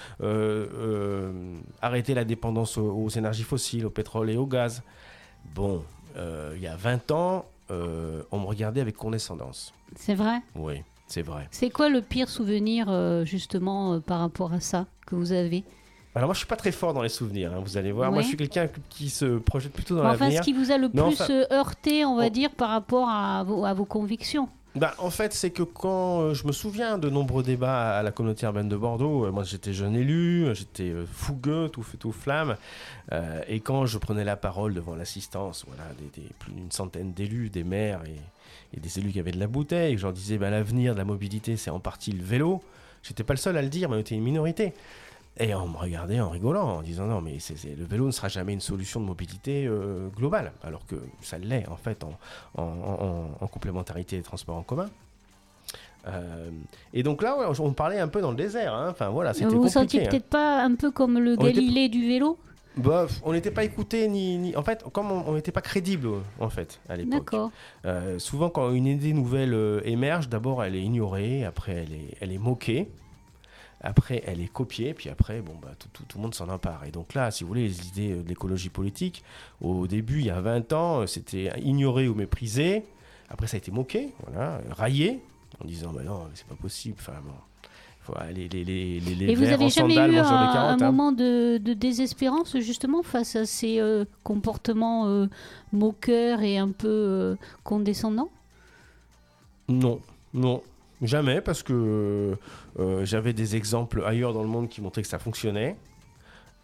arrêter la dépendance aux, aux énergies fossiles, au pétrole et au gaz. Bon, il y a 20 ans, on me regardait avec condescendance. C'est vrai? Oui, c'est vrai. C'est quoi le pire souvenir justement par rapport à ça que vous avez? Alors moi je suis pas très fort dans les souvenirs, hein, vous allez voir. Moi je suis quelqu'un qui se projette plutôt dans Enfin, l'avenir. ce qui vous a le plus enfin- euh, heurté, on va dire, par rapport à vos, à vos convictions Bah, en fait c'est que quand euh, je me souviens de nombreux débats à la communauté urbaine de Bordeaux, euh, moi j'étais jeune élu, j'étais fougueux, tout feu tout flamme, euh, et quand je prenais la parole devant l'assistance, voilà, des, des- plus d'une centaine d'élus, des maires et, et des élus qui avaient de la bouteille, et que je leur disais bah, l'avenir de la mobilité c'est en partie le vélo, j'étais pas le seul à le dire, mais on était une minorité. Et on me regardait en rigolant, en disant non, mais le vélo ne sera jamais une solution de mobilité euh, globale, alors que ça l'est en fait en, en, en- en complémentarité des transports en commun. Euh, et donc là, ouais, on parlait un peu dans le désert. hein. Enfin voilà, c'était Vous vous sentiez hein. peut-être pas un peu comme le On était- Galilée du vélo? On n'était pas écouté ni, ni- en fait, comme on n'était pas crédible en fait à l'époque. D'accord. Euh, souvent, quand une idée nouvelle euh, émerge, d'abord elle est ignorée, après elle est, elle est moquée, après elle est copiée, puis après, bon, bah, tout, tout- tout le monde s'en empare. Et donc là, si vous voulez, les idées euh, de l'écologie politique, au début, il y a 20 ans, euh, c'était ignoré ou méprisé. Après, ça a été moqué, voilà, raillé, en disant, bah non, c'est pas possible. Enfin, bon, faut aller les, les, les, les Et vous verts avez en jamais sandales eu un, hein. moment de, de désespérance justement face à ces euh, comportements euh, moqueurs et un peu euh, condescendants? Non, non. Jamais, parce que euh, j'avais des exemples ailleurs dans le monde qui montraient que ça fonctionnait.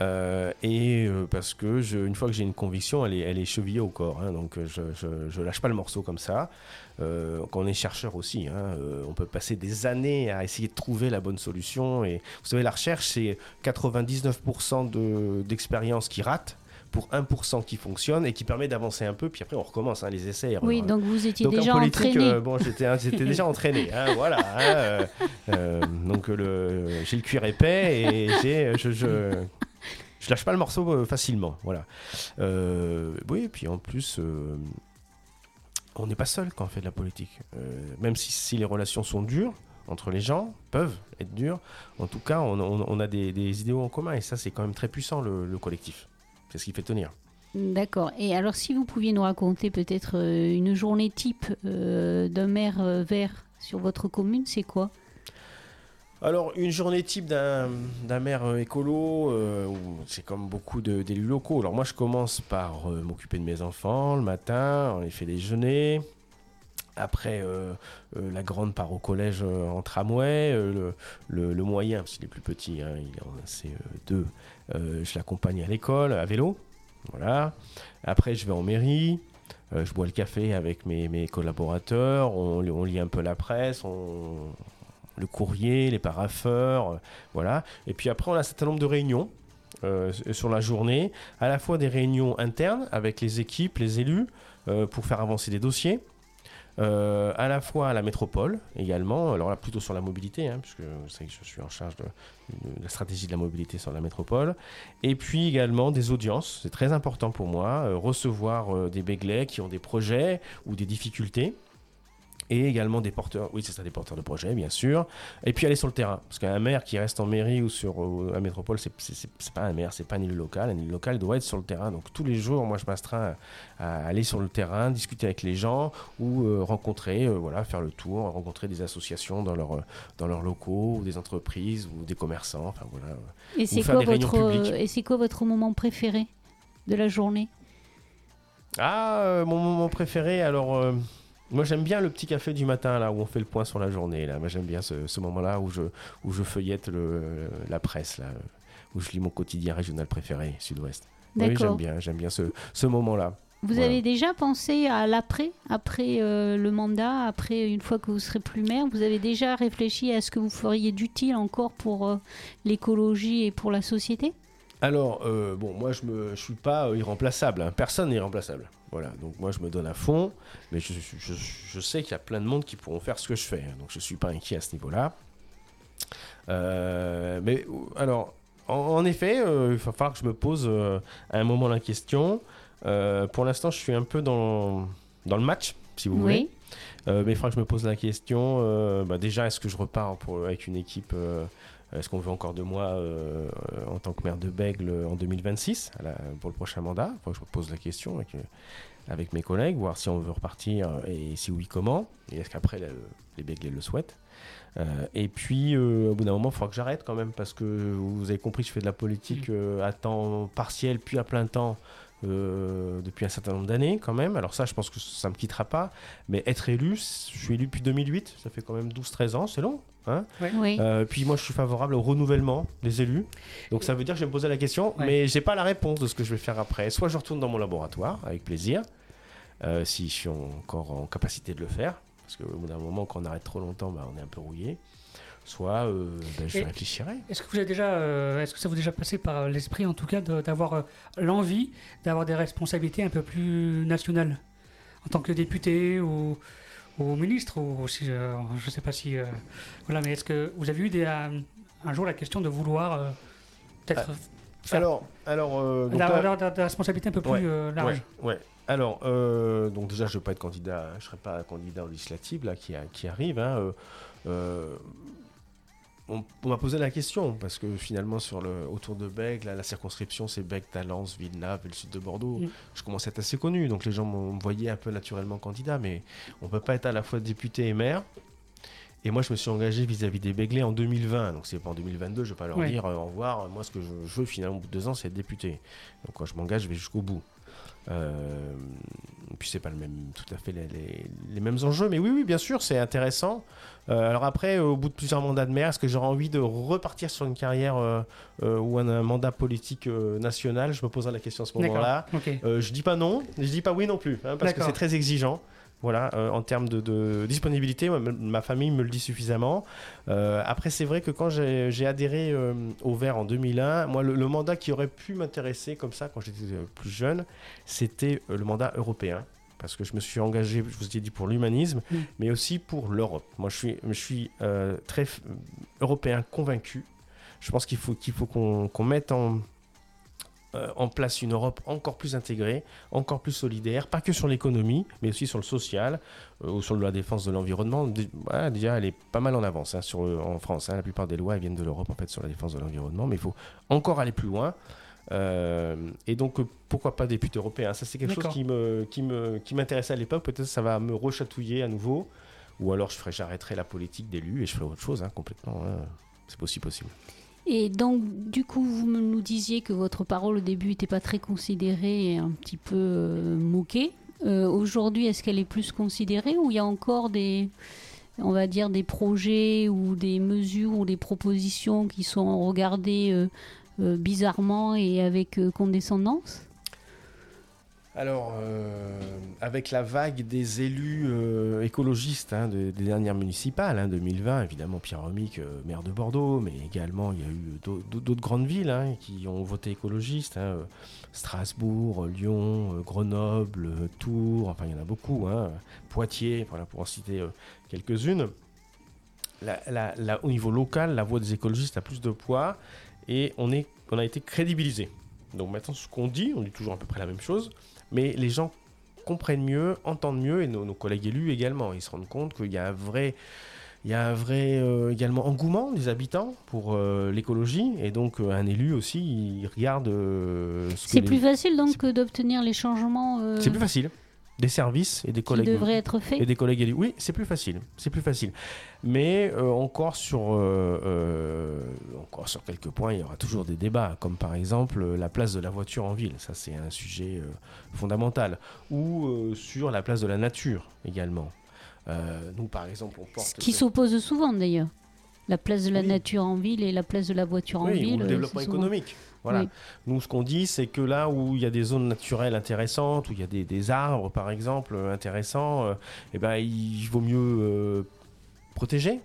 Euh, et euh, parce que une fois que j'ai une conviction, elle est, chevillée au corps. hein, donc je, je, je lâche pas le morceau comme ça. Quand on est chercheur aussi, hein, on peut passer des années à essayer de trouver la bonne solution. Vous savez, la recherche, c'est 99% de- d'expériences qui ratent pour 1% qui fonctionne et qui permet d'avancer un peu. Puis après, on recommence hein, les essais. Oui, donc vous étiez Donc déjà en politique, entraîné. euh, bon, j'étais, j'étais déjà entraîné, hein, voilà. hein, euh, euh, donc le, j'ai le cuir épais et j'ai, je, je, je lâche pas le morceau facilement, voilà. Oui, et puis en plus, on n'est pas seul quand on fait de la politique. Euh, même si, si les relations sont dures entre les gens, peuvent être dures. En tout cas, on, on- on a des, des idéaux en commun et ça, c'est quand même très puissant le, le collectif. C'est ce qui fait tenir. D'accord. Et alors, si vous pouviez nous raconter peut-être euh, une journée type euh, d'un maire euh, vert sur votre commune, c'est quoi? Alors, une journée type d'un d'un maire écolo, euh, c'est comme beaucoup de- d'élus locaux. Alors, moi, je commence par euh, m'occuper de mes enfants le matin, on les fait déjeuner. Après, euh, euh, la grande part au collège euh, en tramway. euh, le, le- le moyen, parce qu'il est plus petit, hein, il en a c'est euh, deux, je l'accompagne à l'école, à vélo. Voilà. Après, je vais en mairie. euh, je bois le café avec mes, mes collaborateurs. On, lit un peu la presse. Le courrier, les paraffeurs, euh, voilà. Et puis après, on a un certain nombre de réunions euh, sur la journée, à la fois des réunions internes avec les équipes, les élus, euh, pour faire avancer des dossiers. Euh, à la fois à la métropole également, alors là plutôt sur la mobilité, hein, puisque vous savez que je suis en charge de, la stratégie de la mobilité sur la métropole, et puis également des audiences, c'est très important pour moi, euh, recevoir euh, des béglés qui ont des projets ou des difficultés, et également des porteurs, oui c'est ça, des porteurs de projets bien sûr, et puis aller sur le terrain, parce qu'un maire qui reste en mairie ou sur euh, la métropole, c'est pas un maire, c'est pas un élu local, un élu local doit être sur le terrain, donc tous les jours, moi je m'astreins à, à aller sur le terrain, discuter avec les gens ou euh, rencontrer, euh, voilà, faire le tour, rencontrer des associations dans leurs dans leurs locaux, ou des entreprises ou des commerçants, enfin voilà. Et c'est quoi quoi votre moment préféré de la journée? Ah, mon moment préféré, alors moi j'aime bien le petit café du matin là où on fait le point sur la journée là. Moi j'aime bien ce, ce moment-là où je où je feuillette le, la presse là, où je lis mon quotidien régional préféré Sud-Ouest. Oui, j'aime bien, j'aime bien ce, ce moment-là. Vous Voilà. avez déjà pensé à l'après, après euh, le mandat, après une fois que vous serez plus maire, vous avez déjà réfléchi à ce que vous feriez d'utile encore pour euh, l'écologie et pour la société? Alors, euh, bon, moi, je ne suis pas irremplaçable. hein. Personne n'est irremplaçable. Voilà, donc moi, je me donne à fond, mais je, je- je sais qu'il y a plein de monde qui pourront faire ce que je fais. hein. Donc, je ne suis pas inquiet à ce niveau-là. Euh, mais, alors, en, en effet, euh, il va falloir que je me pose euh, à un moment la question. Pour l'instant, je suis un peu dans, dans le match, si vous voulez. Oui. Euh, mais il faudra que je me pose la question. bah, déjà, est-ce que je repars pour, avec une équipe euh, Est-ce qu'on veut encore de moi euh, euh, en tant que maire de Bègle en 2026 à la- pour le prochain mandat Il faudra que je me pose la question avec, euh, avec mes collègues, voir si on veut repartir euh, et si oui, comment. Et est-ce qu'après le- les Bèglés le souhaitent Euh, et puis, euh, au bout d'un moment, il faudra que j'arrête quand même parce que vous avez compris, je fais de la politique euh, à temps partiel puis à plein temps euh, depuis un certain nombre d'années quand même. Alors ça, je pense que ça me quittera pas. Mais être élu, je suis élu depuis 2008, ça fait quand même 12-13 ans, c'est long. Hein Oui. Euh, puis moi, je suis favorable au renouvellement des élus. Donc ça veut dire que je vais me poser la question, Ouais. mais j'ai pas la réponse de ce que je vais faire après. Soit je retourne dans mon laboratoire avec plaisir, euh, si je suis encore en capacité de le faire, parce qu'au bout d'un moment, quand on arrête trop longtemps, bah, on est un peu rouillé. Soit euh, ben, je Et- réfléchirai. Est-ce que vous avez déjà, euh, est-ce que ça vous est déjà passé par l'esprit, en tout cas, d'avoir euh, l'envie d'avoir des responsabilités un peu plus nationales, en tant que député ou, ou ministre, ou si, je ne sais pas si, voilà, mais est-ce que vous avez eu des, un jour la question de vouloir peut-être faire Alors, alors des responsabilités un peu plus Ouais, larges Ouais, ouais. Alors, euh, donc déjà, je ne vais pas être candidat, je serai pas candidat aux législatives là, qui, a- qui arrive. hein, euh, euh, on, on m'a posé la question parce que finalement, sur le, autour de Bègle, là, la circonscription, c'est Bègle, Talence, Villeneuve et le sud de Bordeaux. Mm. Je commence à être assez connu, donc les gens m'ont- me voyaient un peu naturellement candidat, mais on ne peut pas être à la fois député et maire. Et moi, je me suis engagé vis-à-vis des Béglés en 2020. Donc, c'est pas en 2022, je ne vais pas leur Ouais. dire euh, au revoir. Moi, ce que je, je veux finalement, au bout de deux ans, c'est être député. Donc, quand je m'engage, je vais jusqu'au bout. Euh, puis c'est pas le même, tout à fait les, les- les mêmes enjeux, mais oui, oui, bien sûr, c'est intéressant. Euh, alors après, au bout de plusieurs mandats de maire, est-ce que j'aurais envie de repartir sur une carrière euh, euh, ou un, un mandat politique euh, national? Je me poserai la question à ce moment-là. Ok. Euh, je dis pas non, je dis pas oui non plus, hein, parce que c'est très exigeant. Voilà, euh, en termes de, de disponibilité, ma, ma famille me le dit suffisamment. Euh, après, c'est vrai que quand j'ai adhéré euh, au Vert en 2001, moi, le, le mandat qui aurait pu m'intéresser comme ça quand j'étais plus jeune, c'était le mandat européen. Parce que je me suis engagé, je vous ai dit, pour l'humanisme, Mm. mais aussi pour l'Europe. Moi, je suis, je suis euh, très européen convaincu. Je pense qu'il faut qu'il faut qu'on mette en, en place une Europe encore plus intégrée, encore plus solidaire, pas que sur l'économie, mais aussi sur le social euh, ou sur la défense de l'environnement. Voilà, déjà, elle est pas mal en avance hein, sur, euh, en France. hein. La plupart des lois elles viennent de l'Europe en fait sur la défense de l'environnement, mais il faut encore aller plus loin. Euh, et donc, euh, pourquoi pas député européen Ça, c'est quelque chose qui me, qui me, qui m'intéressait à l'époque. Peut-être ça va me rechatouiller à nouveau, ou alors je ferai, j'arrêterai la politique d'élu et je ferai autre chose hein, complètement. hein. C'est aussi possible. Et donc, du coup, vous nous disiez que votre parole au début n'était pas très considérée et un petit peu euh, moquée. Euh, Aujourd'hui, est-ce qu'elle est plus considérée ou il y a encore des, on va dire, des projets ou des mesures ou des propositions qui sont regardées euh, bizarrement et avec condescendance? Alors, euh, avec la vague des élus euh, écologistes hein, de- des dernières municipales, hein, 2020, évidemment Pierre Romic, euh, maire de Bordeaux, mais également il y a eu d'au- d'au- d'autres grandes villes hein, qui ont voté écologiste, hein, Strasbourg, Lyon, Grenoble, Tours, enfin il y en a beaucoup, hein, Poitiers, pour en citer quelques-unes. Au niveau local, la voix des écologistes a plus de poids et on, on a été crédibilisé. Donc maintenant, ce qu'on dit, on dit toujours à peu près la même chose, mais les gens comprennent mieux, entendent mieux, et nos, nos collègues élus également. Ils se rendent compte qu'il y a un vrai, il y a un vrai euh, également engouement des habitants pour euh, l'écologie, et donc euh, un élu aussi, il regarde ce C'est les- plus facile donc d'obtenir les changements C'est plus facile. Des services et des qui collègues devraient être et faits des collègues élus. Oui, c'est plus facile. C'est plus facile. Mais euh, encore sur euh, euh, encore sur quelques points, il y aura toujours des débats, comme par exemple la place de la voiture en ville. Ça, c'est un sujet fondamental. Ou sur la place de la nature également. Nous, par exemple, on porte Ce qui s'oppose souvent d'ailleurs. La place de la Oui. nature en ville et la place de la voiture en ville. ou le euh, développement économique. Voilà. Oui. Nous, ce qu'on dit, c'est que là où il y a des zones naturelles intéressantes, où il y a des, des arbres, par exemple, euh, intéressants, euh, eh ben, il vaut mieux euh, protéger,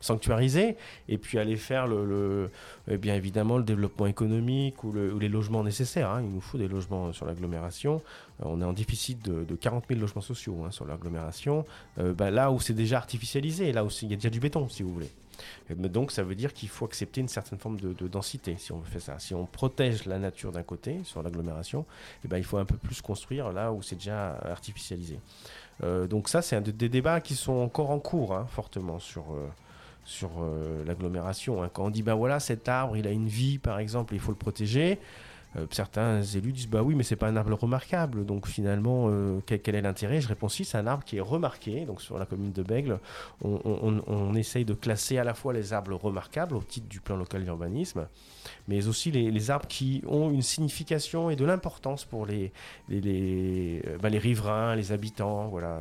sanctuariser, et puis aller faire le, le- eh bien évidemment le développement économique ou, le- ou les logements nécessaires. hein. Il nous faut des logements sur l'agglomération. Euh, on est en déficit de, de 40 000 logements sociaux hein, sur l'agglomération. Euh, bah, là où c'est déjà artificialisé, là où il y a déjà du béton, si vous voulez. Donc ça veut dire qu'il faut accepter une certaine forme de, de densité si on fait ça. Si on protège la nature d'un côté sur l'agglomération, eh ben, il faut un peu plus construire là où c'est déjà artificialisé. Euh, donc ça c'est un de- des débats qui sont encore en cours hein, fortement sur, euh, sur euh, l'agglomération. hein. Quand on dit ben voilà cet arbre il a une vie par exemple il faut le protéger, euh, certains élus disent bah oui mais c'est pas un arbre remarquable. Donc finalement euh, quel, est l'intérêt? Je réponds si c'est un arbre qui est remarqué. Donc sur la commune de Bègle on- on essaye de classer à la fois les arbres remarquables au titre du plan local d'urbanisme mais aussi les, les arbres qui ont une signification et de l'importance pour les, les, les, euh, bah, les riverains, les habitants, voilà,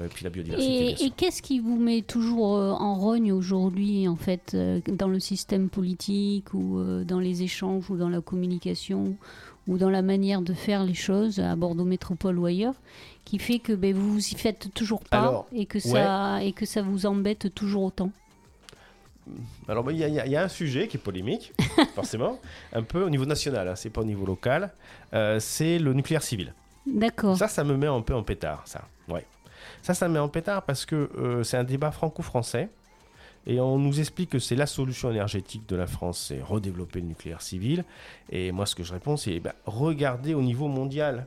euh, puis la biodiversité. Et, qu'est-ce qui vous met toujours euh, en rogne aujourd'hui, en fait, euh, dans le système politique ou dans les échanges ou dans la communication ou dans la manière de faire les choses à Bordeaux Métropole ou ailleurs, qui fait que ben, vous vous y faites toujours pas Alors, et, que ça, et que ça vous embête toujours autant? Alors, bah, il y, a- y y un sujet qui est polémique, forcément, un peu au niveau national, hein, c'est pas au niveau local, euh, c'est le nucléaire civil. D'accord. Ça, ça me met un peu en pétard, ça. Ouais. Ça, ça me met en pétard parce que euh, c'est un débat franco-français. Et on nous explique que c'est la solution énergétique de la France, c'est redévelopper le nucléaire civil. Et moi, ce que je réponds, c'est bah, regardez au niveau mondial.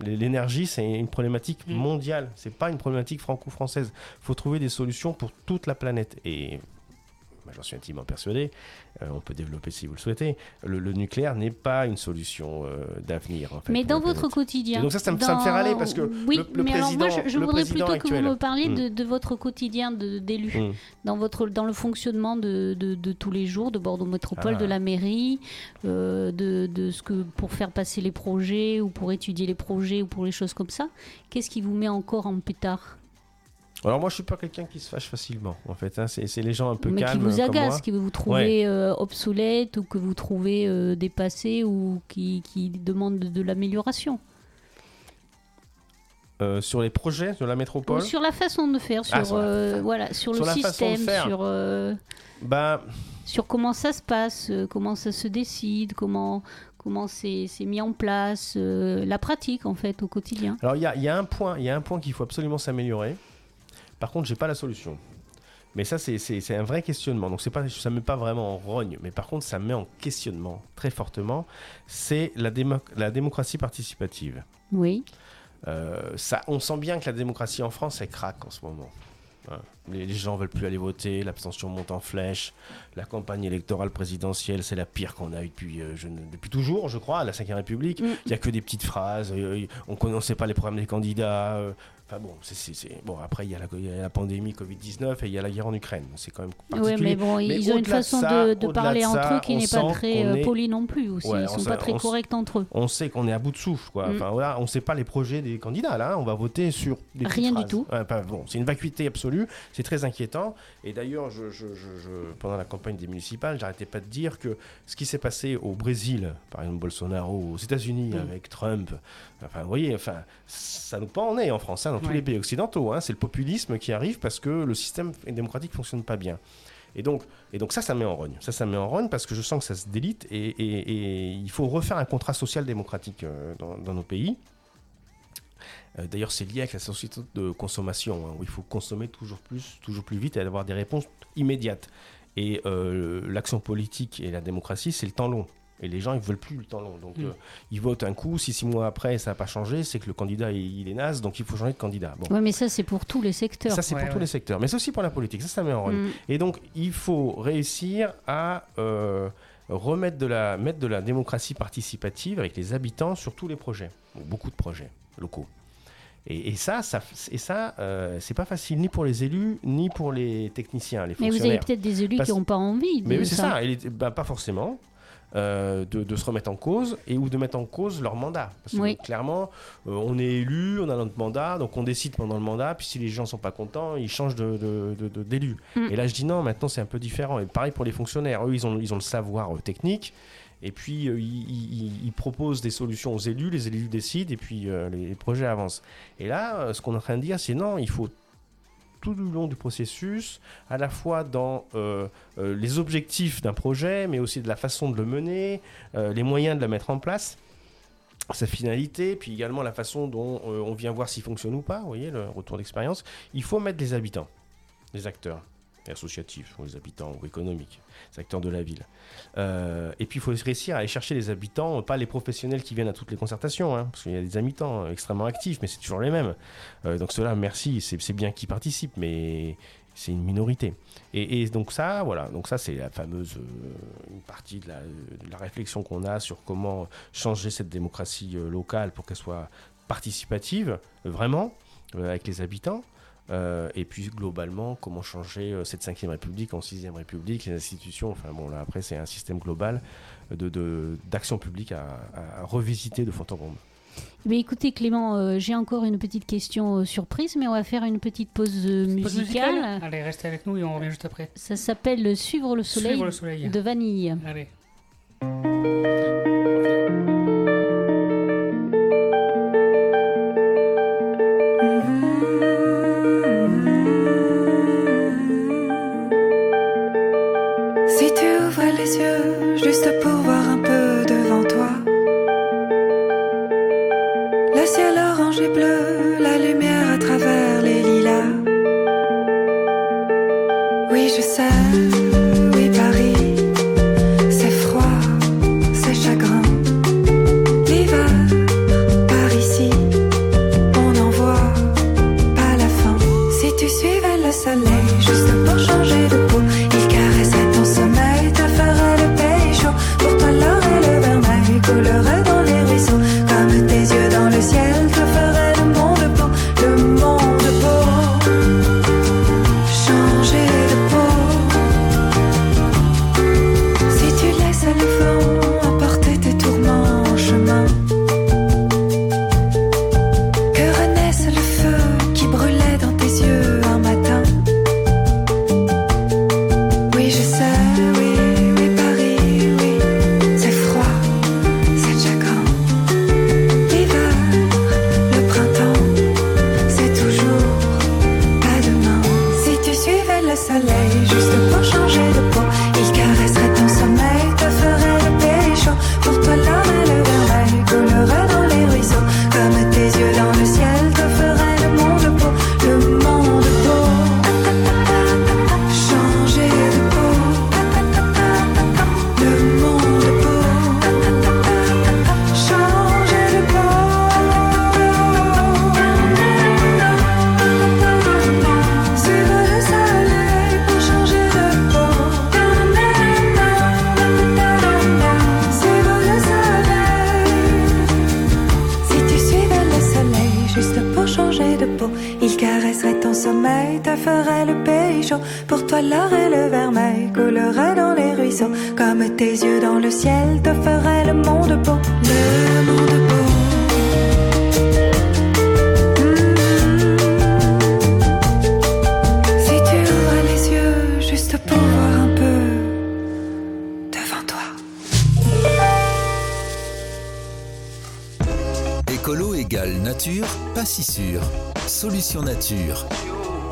L'énergie, c'est une problématique Mm. mondiale. C'est pas une problématique franco-française. Il faut trouver des solutions pour toute la planète. Et j'en suis intimement persuadé, euh, on peut développer si vous le souhaitez, le, le nucléaire n'est pas une solution euh, d'avenir. En fait, mais dans votre quotidien. Et donc ça, ça me- ça me fait râler parce que Oui, le- le mais alors moi, je, voudrais plutôt que vous me parliez de, de votre quotidien d'élu. Mm. Dans, votre, dans le fonctionnement de, de- de tous les jours de Bordeaux Métropole, Ah. de la mairie, euh, de, de ce que pour faire passer les projets ou pour étudier les projets ou pour les choses comme ça. Qu'est-ce qui vous met encore en pétard? Alors moi je suis pas quelqu'un qui se fâche facilement en fait, hein. c'est les gens un peu Mais calmes qui vous comme agace, moi. qui vous trouvez euh, obsolète ou que vous trouvez euh, dépassé ou qui, qui demande de, de l'amélioration? Euh, sur les projets de la Ou métropole, sur la façon de faire, sur, Ah, sur la- euh, voilà, sur, sur le système, sur, bah sur comment ça se passe, comment ça se décide, comment comment c'est mis en place, euh, la pratique en fait au quotidien. Alors il y y a un point, il y a un point qu'il faut absolument s'améliorer. Par contre, j'ai pas la solution. Mais ça, c'est- un vrai questionnement. Donc c'est pas, ça me met pas vraiment en rogne, mais par contre, ça me met en questionnement très fortement. C'est la, démo- la démocratie participative. Oui. Euh, ça, on sent bien que la démocratie en France, elle craque en ce moment. Hein. Les, les gens veulent plus aller voter, l'abstention monte en flèche, la campagne électorale présidentielle, c'est la pire qu'on a eue depuis, euh, je ne- depuis toujours, je crois, à la Ve République. Mm. Il n'y a que des petites phrases, euh, on ne sait pas les programmes des candidats. Enfin bon, c'est- bon, après, il y, a la- il y a la pandémie Covid-19 et il y a la guerre en Ukraine. C'est quand même Oui, particulier. mais bon, Mais ils ont une façon ça- de, parler de entre eux qui n'est pas très euh, est- poli non plus aussi. Ouais, Ils on sont pas très corrects entre eux. On sait qu'on est à bout de souffle, quoi. Mm. Enfin voilà, on sait pas les projets des candidats là. On va voter sur des Rien du tout. Ouais, enfin, bon, c'est une vacuité absolue. C'est très inquiétant. Et d'ailleurs, je, je- je- je- pendant la campagne des municipales, j'arrêtais pas de dire que ce qui s'est passé au Brésil, par exemple Bolsonaro, aux États-Unis Mm. avec Trump, enfin, vous voyez, enfin, ça nous pend en nez en France, hein, dans tous Ouais. les pays occidentaux. hein. c'est le populisme qui arrive parce que le système démocratique fonctionne pas bien. Et donc, et donc ça, ça met en rogne. Ça, ça met en rogne parce que je sens que ça se délite et, et- et il faut refaire un contrat social démocratique euh, dans, dans nos pays. Euh, D'ailleurs, c'est lié avec la société de consommation, hein, où il faut consommer toujours plus, toujours plus vite et avoir des réponses immédiates. Et euh, l'action politique et la démocratie, c'est le temps long. Et les gens, ils veulent plus le temps long. Donc, Mm. euh, ils votent un coup. Si six mois après, ça n'a pas changé, c'est que le candidat, il, il est naze. Donc, il faut changer de candidat. Bon. Oui, mais ça, c'est pour tous les secteurs. Ça, c'est Ouais, pour tous les secteurs. Mais c'est aussi pour la politique. Ça, ça met en rogne. Mm. Et donc, il faut réussir à euh, remettre de la, mettre de la démocratie participative avec les habitants sur tous les projets, ou beaucoup de projets locaux. Et, et ça, ça, et ça euh, c'est pas facile ni pour les élus, ni pour les techniciens, les Mais fonctionnaires. vous avez peut-être des élus Parce- qui n'ont pas envie de Mais oui, c'est ça. ça. Et les- bah, pas forcément. Euh, de, de se remettre en cause et ou de mettre en cause leur mandat. Parce que Oui. clairement, euh, on est élu, on a notre mandat, donc on décide pendant le mandat, puis si les gens sont pas contents, ils changent de, de- de- de- d'élu. Mm. Et là, je dis non, maintenant c'est un peu différent. Et pareil pour les fonctionnaires, eux, ils ont, ils ont le savoir euh, technique. Et puis, euh, ils, proposent des solutions aux élus, les élus décident, et puis euh, les, les projets avancent. Et là, euh, ce qu'on est en train de dire, c'est non, il faut tout du long du processus, à la fois dans euh, euh, les objectifs d'un projet, mais aussi de la façon de le mener, euh, les moyens de le mettre en place, sa finalité, puis également la façon dont on vient voir s'il fonctionne ou pas, vous voyez, le retour d'expérience. Il faut mettre les habitants, les acteurs associatifs, les habitants ou économiques, les acteurs de la ville. Euh, et puis il faut réussir à aller chercher les habitants, pas les professionnels qui viennent à toutes les concertations, hein, parce qu'il y a des habitants euh, extrêmement actifs, mais c'est toujours les mêmes. Euh, donc ceux-là, merci, c'est bien qu'ils participent, mais c'est une minorité. Et, donc ça, voilà, donc ça c'est la fameuse euh, partie de la, réflexion qu'on a sur comment changer cette démocratie locale pour qu'elle soit participative, vraiment, avec les habitants. Euh, et puis globalement, comment changer euh, cette 5 République en 6 République, les institutions, enfin bon là après c'est un système global de- de- d'action publique à, à revisiter de fond en comble. Mais écoutez Clément, euh, j'ai encore une petite question euh, surprise, mais on va faire une petite pause euh, Pause musicale? Allez, restez avec nous et on revient juste après. Ça s'appelle Suivre le soleil, Suivre le soleil. de Vanille. Allez.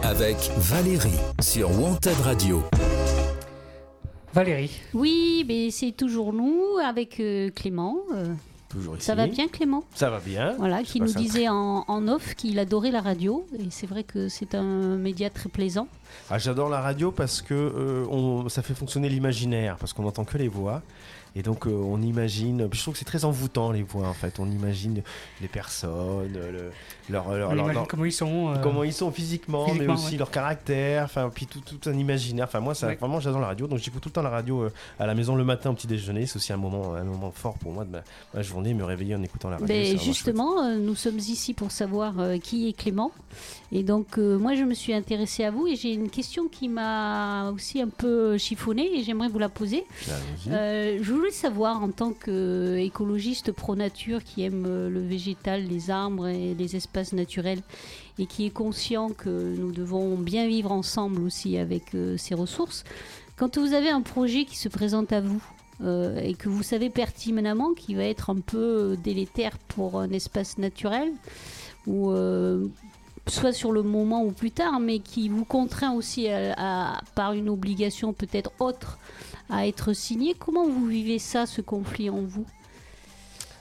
Avec Valérie sur Wanted Radio. Valérie, Oui, mais c'est toujours nous avec euh, Clément. euh, Toujours ici. ça va bien Clément? Ça va bien. Voilà, qui passe nous un disait en, en off qu'il adorait la radio. Et c'est vrai que c'est un média très plaisant. Ah, J'adore la radio parce que euh, on- ça fait fonctionner l'imaginaire, parce qu'on n'entend que les voix. Et donc euh, on imagine, je trouve que c'est très envoûtant les voix en fait. On imagine les personnes, le- leur, leur- on leur- imagine leur- comment ils sont. euh, comment ils sont physiquement, mais aussi ouais. leur caractère, enfin puis tout, tout un imaginaire. Enfin moi ça Ouais. vraiment j'adore la radio, donc j'écoute tout le temps la radio euh, à la maison le matin au petit déjeuner. C'est aussi un moment un moment fort pour moi de ma, ma journée, me réveiller en écoutant la radio. Ben, justement, euh, nous sommes ici pour savoir euh, qui est Clément. Et donc, euh, moi, je me suis intéressée à vous et j'ai une question qui m'a aussi un peu chiffonnée et j'aimerais vous la poser. Euh, je voulais savoir, en tant qu'écologiste pro-nature qui aime euh, le végétal, les arbres et les espaces naturels, et qui est conscient que nous devons bien vivre ensemble aussi avec euh, ces ressources, quand vous avez un projet qui se présente à vous, euh, et que vous savez pertinemment qu'il va être un peu délétère pour un espace naturel, ou soit sur le moment ou plus tard, mais qui vous contraint aussi à- par une obligation peut-être autre à être signé. Comment vous vivez ça, ce conflit en vous?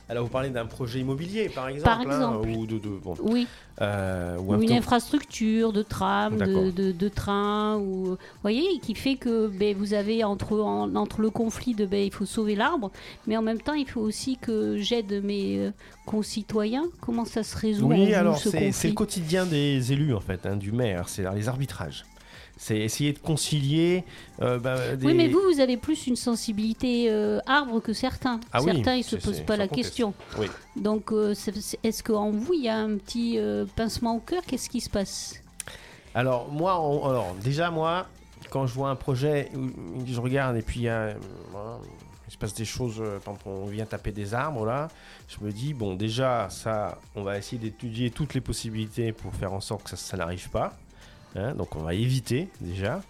Alors vous parlez d'un projet immobilier par exemple, Par hein, exemple. ou de, de- bon, Oui, euh, ou ou un une infrastructure de tram, de, de, de train, ou voyez, qui fait que ben, vous avez entre, en- entre le conflit de ben, il faut sauver l'arbre, mais en même temps il faut aussi que j'aide mes euh, concitoyens. Comment ça se résout Oui, alors ce c'est le quotidien des élus en fait, hein, du maire, c'est les arbitrages. C'est essayer de concilier. euh, bah, des- Oui, mais vous, vous avez plus une sensibilité euh, arbre que certains. Ah oui, certains, ils se posent pas la question. Oui. Donc, euh, est-ce qu'en vous, il y a un petit pincement au cœur? Qu'est-ce qui se passe? Alors moi, on- alors déjà moi, quand je vois un projet, je regarde et puis il y a, voilà, il se passe des choses. Quand on vient taper des arbres là, je me dis bon déjà ça, on va essayer d'étudier toutes les possibilités pour faire en sorte que ça, ça n'arrive pas. Hein. donc on va éviter déjà.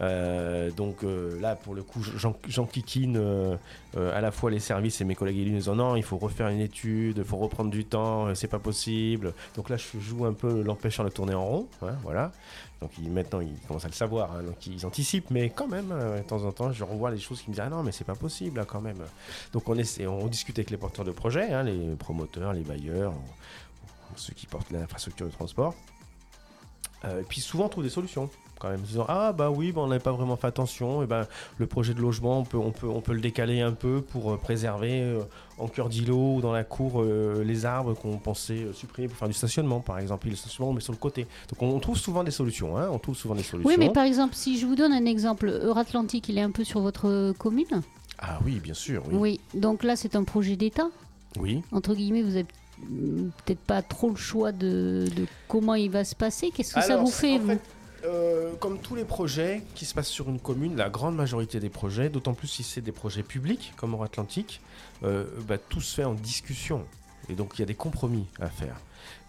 Euh, donc euh, là, pour le coup, j'en kikine euh, à la fois les services et mes collègues élus en disant non, il faut refaire une étude, il faut reprendre du temps, c'est pas possible. Donc là, je joue un peu l'empêchant de tourner en rond, hein, voilà. Donc maintenant, ils commencent à le savoir, hein, donc ils anticipent, mais quand même, de temps en temps, je revois les choses qui me disent ah non, mais c'est pas possible quand même. Donc on essaie, on discute avec les porteurs de projets, les promoteurs, les bailleurs, ceux qui portent l'infrastructure de transport. Euh, et puis souvent on trouve des solutions quand même, disant ah bah oui, bah, on n'avait pas vraiment fait attention, et ben le projet de logement on peut, on peut, on peut le décaler un peu pour euh, préserver euh, en cœur d'îlot ou dans la cour euh, les arbres qu'on pensait supprimer pour faire du stationnement par exemple, et le stationnement on met sur le côté. Donc on, on trouve souvent des solutions, hein, on trouve souvent des solutions. Oui, mais par exemple, si je vous donne un exemple, Euratlantique, il est un peu sur votre commune. Ah oui, bien sûr, oui. Oui. Donc là, c'est un projet d'État. Oui. Entre guillemets, vous avez peut-être pas trop le choix de, de comment il va se passer. Qu'est-ce que ça vous fait, vous fait, euh, comme tous les projets qui se passent sur une commune, la grande majorité des projets, d'autant plus si c'est des projets publics comme Atlantique, euh, bah, tout se fait en discussion. Et donc il y a des compromis à faire.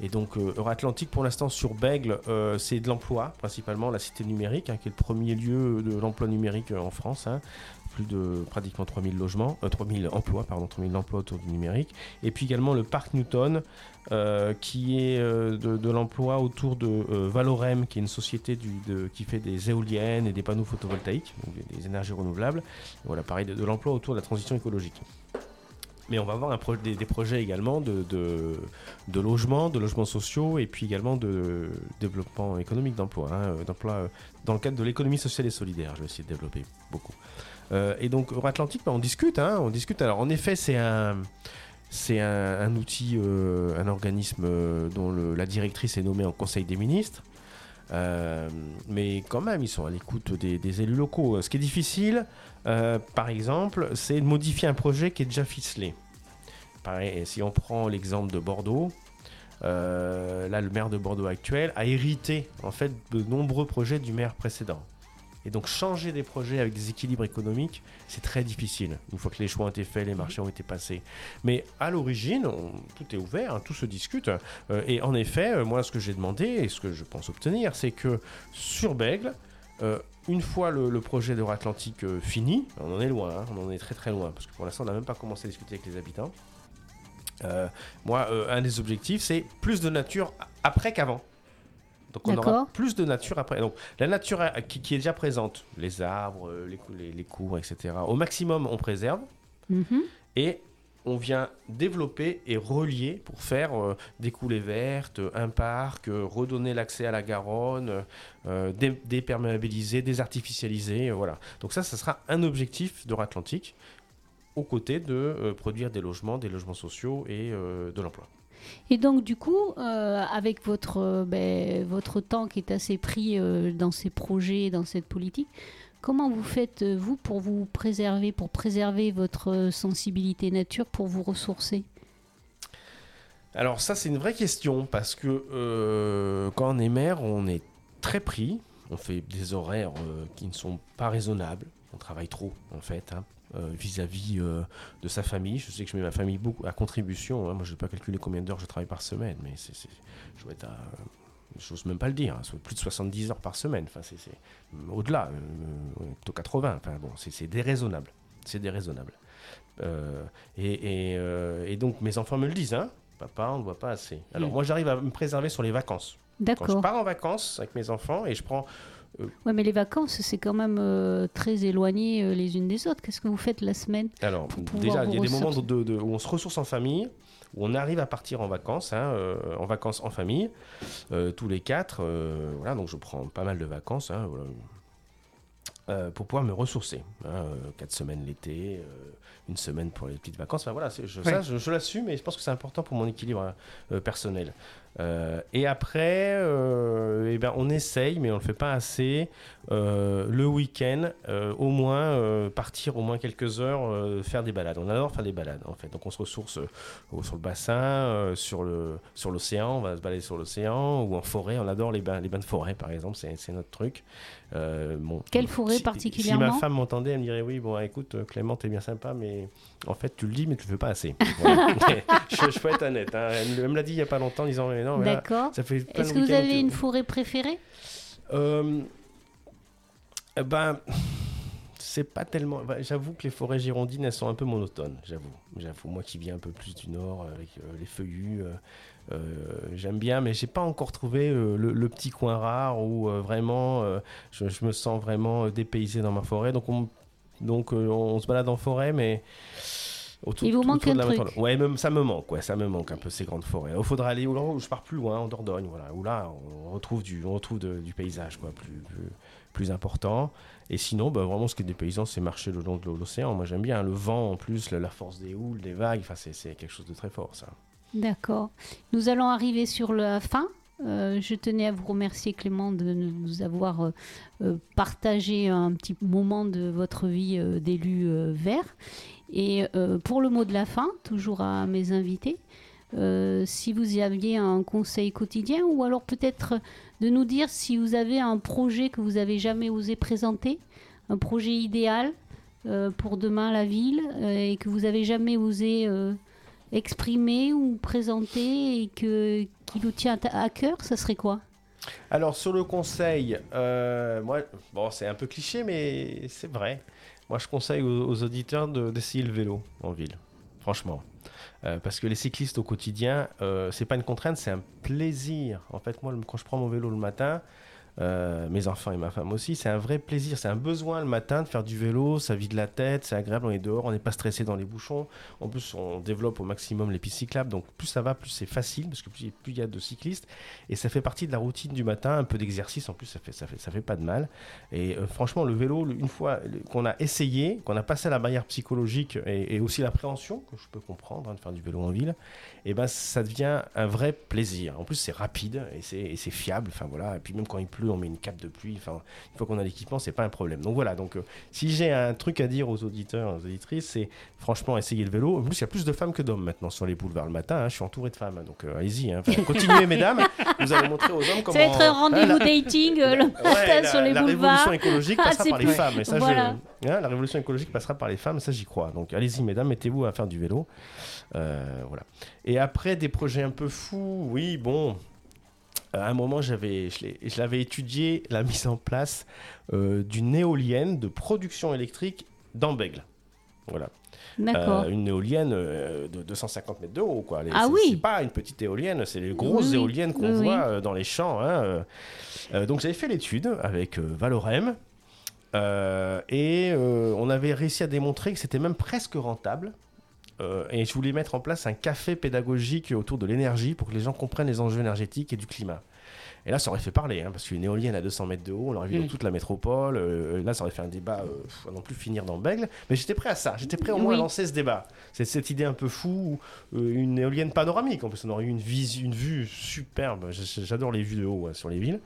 Et donc euh, Atlantique pour l'instant sur Bègle, euh, c'est de l'emploi, principalement la cité numérique, hein, qui est le premier lieu de l'emploi numérique en France. hein. Plus de pratiquement 3000 logements, euh, 3000 emplois, pardon, 3000 emplois autour du numérique. Et puis également le parc Newton, euh, qui est euh, de, l'emploi autour de euh, Valorem, qui est une société qui fait des éoliennes et des panneaux photovoltaïques, donc des, énergies renouvelables. Voilà, pareil, de, l'emploi autour de la transition écologique. Mais on va avoir des, projets également de, de, de logement, de logements sociaux et puis également de développement économique d'emploi. hein, d'emploi, dans le cadre de l'économie sociale et solidaire, je vais essayer de développer beaucoup. Euh, et donc, Euro-Atlantique, bah, on discute, hein, on discute. Alors, en effet, c'est un, c'est un, outil, euh, un organisme euh, dont la directrice est nommée en Conseil des ministres. Mais quand même, ils sont à l'écoute des, des élus locaux. Ce qui est difficile, par exemple, c'est de modifier un projet qui est déjà ficelé. Pareil, si on prend l'exemple de Bordeaux, là, le maire de Bordeaux actuel a hérité en fait de nombreux projets du maire précédent. Et donc changer des projets avec des équilibres économiques, c'est très difficile. Une fois que les choix ont été faits, les marchés ont été passés. Mais à l'origine, tout est ouvert, hein, tout se discute. Euh, et en effet, euh, moi, ce que j'ai demandé et ce que je pense obtenir, c'est que sur Bègle, euh, une fois le, projet d'Euro-Atlantique euh, fini, on en est loin, hein, on en est très très loin, parce que pour l'instant, on n'a même pas commencé à discuter avec les habitants. Moi, un des objectifs, c'est plus de nature après qu'avant. Donc on aura plus de nature après. Donc la nature euh, qui, qui est déjà présente, les arbres, euh, les, les, les cours, etc. Au maximum, on préserve Mhm. et on vient développer et relier pour faire euh, des coulées vertes, un parc, euh, redonner l'accès à la Garonne, euh, dé- déperméabiliser, désartificialiser, voilà. Donc ça, ça sera un objectif d'Euro-Atlantique aux côtés de produire des logements, des logements sociaux et de l'emploi. Et donc, du coup, euh, avec votre, euh, ben, votre temps qui est assez pris euh, dans ces projets, dans cette politique, comment vous faites, vous, pour vous préserver, pour préserver votre sensibilité nature, pour vous ressourcer? Alors ça, c'est une vraie question parce que quand on est maire, on est très pris. On fait des horaires qui ne sont pas raisonnables. On travaille trop, en fait, hein, vis-à-vis euh, de sa famille. Je sais que je mets ma famille beaucoup à contribution. hein. Moi, je n'ai pas calculé combien d'heures je travaille par semaine, mais c'est, je dois être à... euh, J'ose même pas le dire, hein, plus de 70 heures par semaine. Enfin, c'est, au-delà, euh, euh, plutôt 80. Enfin, bon, c'est, déraisonnable. C'est déraisonnable. Euh, et, et, euh, et donc, mes enfants me le disent, hein. Papa, on ne voit pas assez. Alors, Mm. moi, j'arrive à me préserver sur les vacances. Quand je D'accord. pars en vacances avec mes enfants et je prends Ouais, mais les vacances, c'est quand même euh, très éloigné euh, les unes des autres. Qu'est-ce que vous faites la semaine Alors, déjà, il y a des moments ressourcer. de- de- où on se ressource en famille, où on arrive à partir en vacances, hein, euh, en vacances en famille, euh, tous les quatre. euh, voilà, donc je prends pas mal de vacances hein, voilà, euh, pour pouvoir me ressourcer. hein, euh, quatre semaines l'été, euh, une semaine pour les petites vacances. Enfin voilà, je, ça, je, je l'assume et je pense que c'est important pour mon équilibre euh, personnel. Euh, et après, euh, eh ben, on essaye, mais on ne le fait pas assez. euh, le week-end, euh, au moins euh, partir au moins quelques heures, euh, faire des balades. On adore faire des balades en fait. Donc on se ressource euh, sur le bassin, euh, sur le sur l'océan. On va se balader sur l'océan ou en forêt. On adore les bains, les bains de forêt par exemple. C'est c'est notre truc. Euh, bon, Quelle forêt si- particulièrement Si ma femme m'entendait, elle me dirait oui, bon, écoute, euh, Clément, t'es bien sympa, mais en fait, tu le dis, mais tu le fais pas assez. Voilà. je, je peux être honnête. hein. Elle, me- l'a dit il y a pas longtemps, en disant mais non, mais D'accord. Est-ce que vous avez que- une forêt préférée? Euh, ben, c'est pas tellement. bah, j'avoue que les forêts girondines, elles sont un peu monotones. J'avoue. J'avoue. Moi qui viens un peu plus du nord, avec euh, les feuillus, euh, j'aime bien, mais j'ai pas encore trouvé euh, le, le petit coin rare où euh, vraiment euh, je, je me sens vraiment euh, dépaysé dans ma forêt. Donc on, donc euh, on se balade en forêt, mais. Autour, Il vous manque un truc. Ouais, même, ça me manque, ouais, ça me manque un peu ces grandes forêts. Il faudra aller où, je pars plus loin, en Dordogne, voilà, où là on retrouve du, on retrouve de- du paysage, quoi, plus, plus, plus important. Et sinon, bah, vraiment, ce qui est des paysans, c'est marcher le long de l'océan. Moi, j'aime bien le vent en plus, la, la force des houles, des vagues. Enfin, c'est quelque chose de très fort, ça. D'accord. Nous allons arriver sur la fin. Euh, je tenais à vous remercier Clément de nous avoir euh, euh, partagé un petit moment de votre vie d'élu vert. Et pour le mot de la fin, toujours à mes invités, si vous y aviez un conseil quotidien ou alors peut-être de nous dire si vous avez un projet que vous avez jamais osé présenter, un projet idéal pour demain la ville et que vous avez jamais osé exprimer ou présenter et que, qui vous tient à cœur, ça serait quoi? Alors, sur le conseil, euh, moi, bon, c'est un peu cliché, mais c'est vrai. Moi, je conseille aux, aux auditeurs de- d'essayer le vélo en ville, franchement. Euh, parce que les cyclistes au quotidien, euh, c'est pas une contrainte, c'est un plaisir. En fait, moi, quand je prends mon vélo le matin, euh, mes enfants et ma femme aussi, c'est un vrai plaisir, c'est un besoin le matin de faire du vélo, ça vide la tête, c'est agréable, on est dehors, on n'est pas stressé dans les bouchons. En plus, on développe au maximum les pistes cyclables, donc plus ça va, plus c'est facile, parce que plus il y a de cyclistes, et ça fait partie de la routine du matin, un peu d'exercice, en plus ça fait, ça fait, ça fait pas de mal. Et euh, franchement, le vélo, une fois qu'on a essayé, qu'on a passé la barrière psychologique et, et aussi l'appréhension, que je peux comprendre, hein, de faire du vélo en ville, et ben ça devient un vrai plaisir. En plus, c'est rapide et c'est fiable, enfin voilà, et puis même quand il pleut, on met une cape de pluie. Enfin, une fois qu'on a l'équipement, c'est pas un problème. Donc voilà. Donc euh, si j'ai un truc à dire aux auditeurs, aux auditrices, c'est franchement essayer le vélo. En plus, il y a plus de femmes que d'hommes maintenant sur les boulevards le matin. hein. Je suis entouré de femmes, donc euh, allez-y. hein. Enfin, continuez, mesdames. Vous allez montrer aux hommes comment. Ça va être un rendez-vous la- dating euh, le Ouais, matin la, sur les la boulevards. révolution écologique Ah, passera par les femmes. Et ça, je-. Hein, la révolution écologique passera par les femmes, ça j'y crois. Donc allez-y, mesdames, mettez-vous à faire du vélo. Euh, voilà. Et après, des projets un peu fous, oui, bon. À un moment, j'avais, je l'avais étudié, la mise en place euh, d'une éolienne de production électrique dans Bègle. Voilà. D'accord. Euh, une éolienne euh, de 250 mètres de haut. Quoi. Les- Ah oui. C'est pas une petite éolienne, c'est les grosses Oui, éoliennes qu'on Oui, voit euh, dans les champs. hein, donc j'avais fait l'étude avec Valorem. Euh, et euh, on avait réussi à démontrer que c'était même presque rentable. Euh, et je voulais mettre en place un café pédagogique autour de l'énergie pour que les gens comprennent les enjeux énergétiques et du climat. Et là, ça aurait fait parler, hein, parce qu'une éolienne à 200 mètres de haut, on l'aurait vu Mm. dans toute la métropole. euh, là, ça aurait fait un débat, euh, à non plus finir dans Bègle. Mais j'étais prêt à ça. J'étais prêt au moins Oui. à lancer ce débat. C'est cette idée un peu fou, euh, une éolienne panoramique. En plus, on aurait eu une, vue superbe. J'adore les vues de haut hein, sur les villes.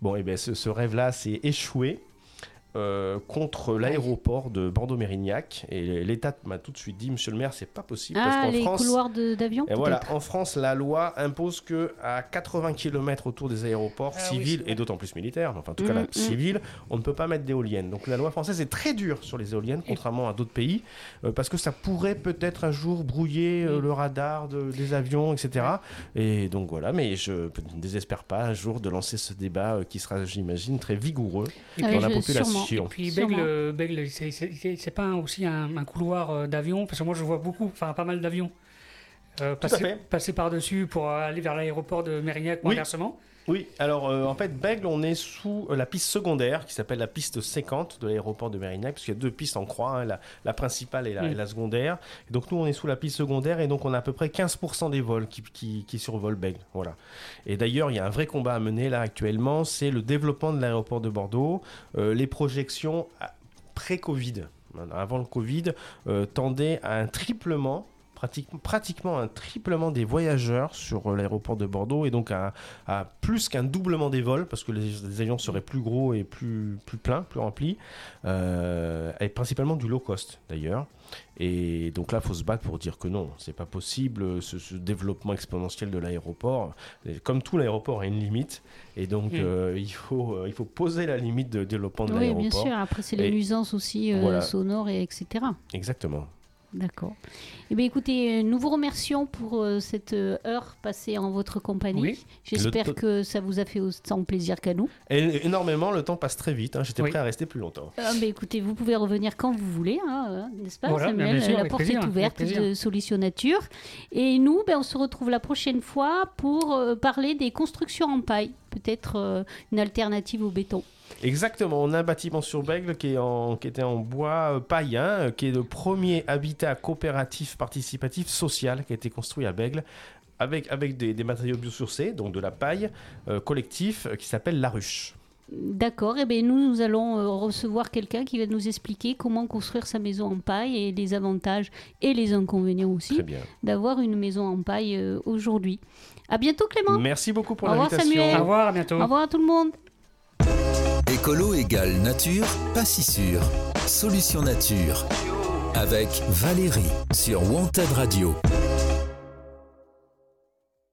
Bon, et ben ce, ce rêve-là s'est échoué. Euh, contre l'aéroport de Bordeaux-Mérignac et l'État m'a tout de suite dit Monsieur le maire c'est pas possible parce Ah, qu'en les France couloirs d'avion et voilà, peut-être en France, la loi impose que à 80 km autour des aéroports Ah civils et d'autant plus militaires, enfin en tout cas Mm, la mm. civile, on ne peut pas mettre d'éoliennes. Donc la loi française est très dure sur les éoliennes, contrairement à d'autres pays, euh, parce que ça pourrait peut-être un jour brouiller euh, Mm. le radar de- des avions, etc. Et donc voilà, mais je ne désespère pas un jour de lancer ce débat euh, qui sera, j'imagine, très vigoureux Ah dans la je- population. Sûrement. Et puis. Bègle, euh, Bègle, c'est- pas un- aussi un, un couloir euh, d'avion Parce que moi je vois beaucoup, enfin pas mal d'avions euh, passer, passer par-dessus pour aller vers l'aéroport de Mérignac ou inversement. Oui, alors euh, en fait, Bègle, on est sous euh, la piste secondaire qui s'appelle la piste séquente de l'aéroport de Mérignac, parce qu'il y a deux pistes en croix, hein, la, la principale et la, et la secondaire. Et donc nous, on est sous la piste secondaire et donc on a à peu près 15% des vols qui, qui, qui survolent Bègle. Voilà. Et d'ailleurs, il y a un vrai combat à mener là actuellement, c'est le développement de l'aéroport de Bordeaux, euh, les projections à- pré-Covid, avant le Covid, euh, tendaient à un triplement. Pratique- pratiquement un triplement des voyageurs sur euh, l'aéroport de Bordeaux et donc à, à plus qu'un doublement des vols parce que les, les avions seraient plus gros et plus, plus pleins, plus remplis, euh, et principalement du low cost d'ailleurs. Et donc là, il faut se battre pour dire que non, c'est pas possible, ce, ce développement exponentiel de l'aéroport. Comme tout l'aéroport a une limite, et donc Mm. euh, il, faut, euh, il faut poser la limite de développement de Oui, l'aéroport. bien sûr. Après, c'est les Et- nuisances aussi euh, Voilà. sonores et etc. Exactement. D'accord. Eh bien, écoutez, euh, nous vous remercions pour euh, cette euh, heure passée en votre compagnie. Oui. J'espère que ça vous a fait autant plaisir qu'à nous. Et énormément, le temps passe très vite. hein, J'étais Oui. prêt à rester plus longtemps. Ah, mais écoutez, vous pouvez revenir quand vous voulez, hein, euh, n'est-ce pas, Voilà, Samuel bien sûr, La porte plaisir, est ouverte de Solution Nature. Et nous, ben, on se retrouve la prochaine fois pour euh, parler des constructions en paille. Peut-être euh, une alternative au béton. Exactement, on a un bâtiment sur Bègle qui, est en, qui était en bois euh, païen, euh, qui est le premier habitat coopératif participatif social qui a été construit à Bègle. Avec, avec des, des matériaux biosourcés, donc de la paille, euh, collectif, euh, qui s'appelle La Ruche. D'accord, et bien nous, nous allons euh, recevoir quelqu'un qui va nous expliquer comment construire sa maison en paille et les avantages et les inconvénients aussi d'avoir une maison en paille aujourd'hui. À bientôt Clément. Merci beaucoup pour Au revoir, l'invitation. Samuel. Au revoir, à bientôt. Au revoir à tout le monde. Écolo égale nature, pas si sûr. Solution nature. Avec Valérie sur Wanted Radio.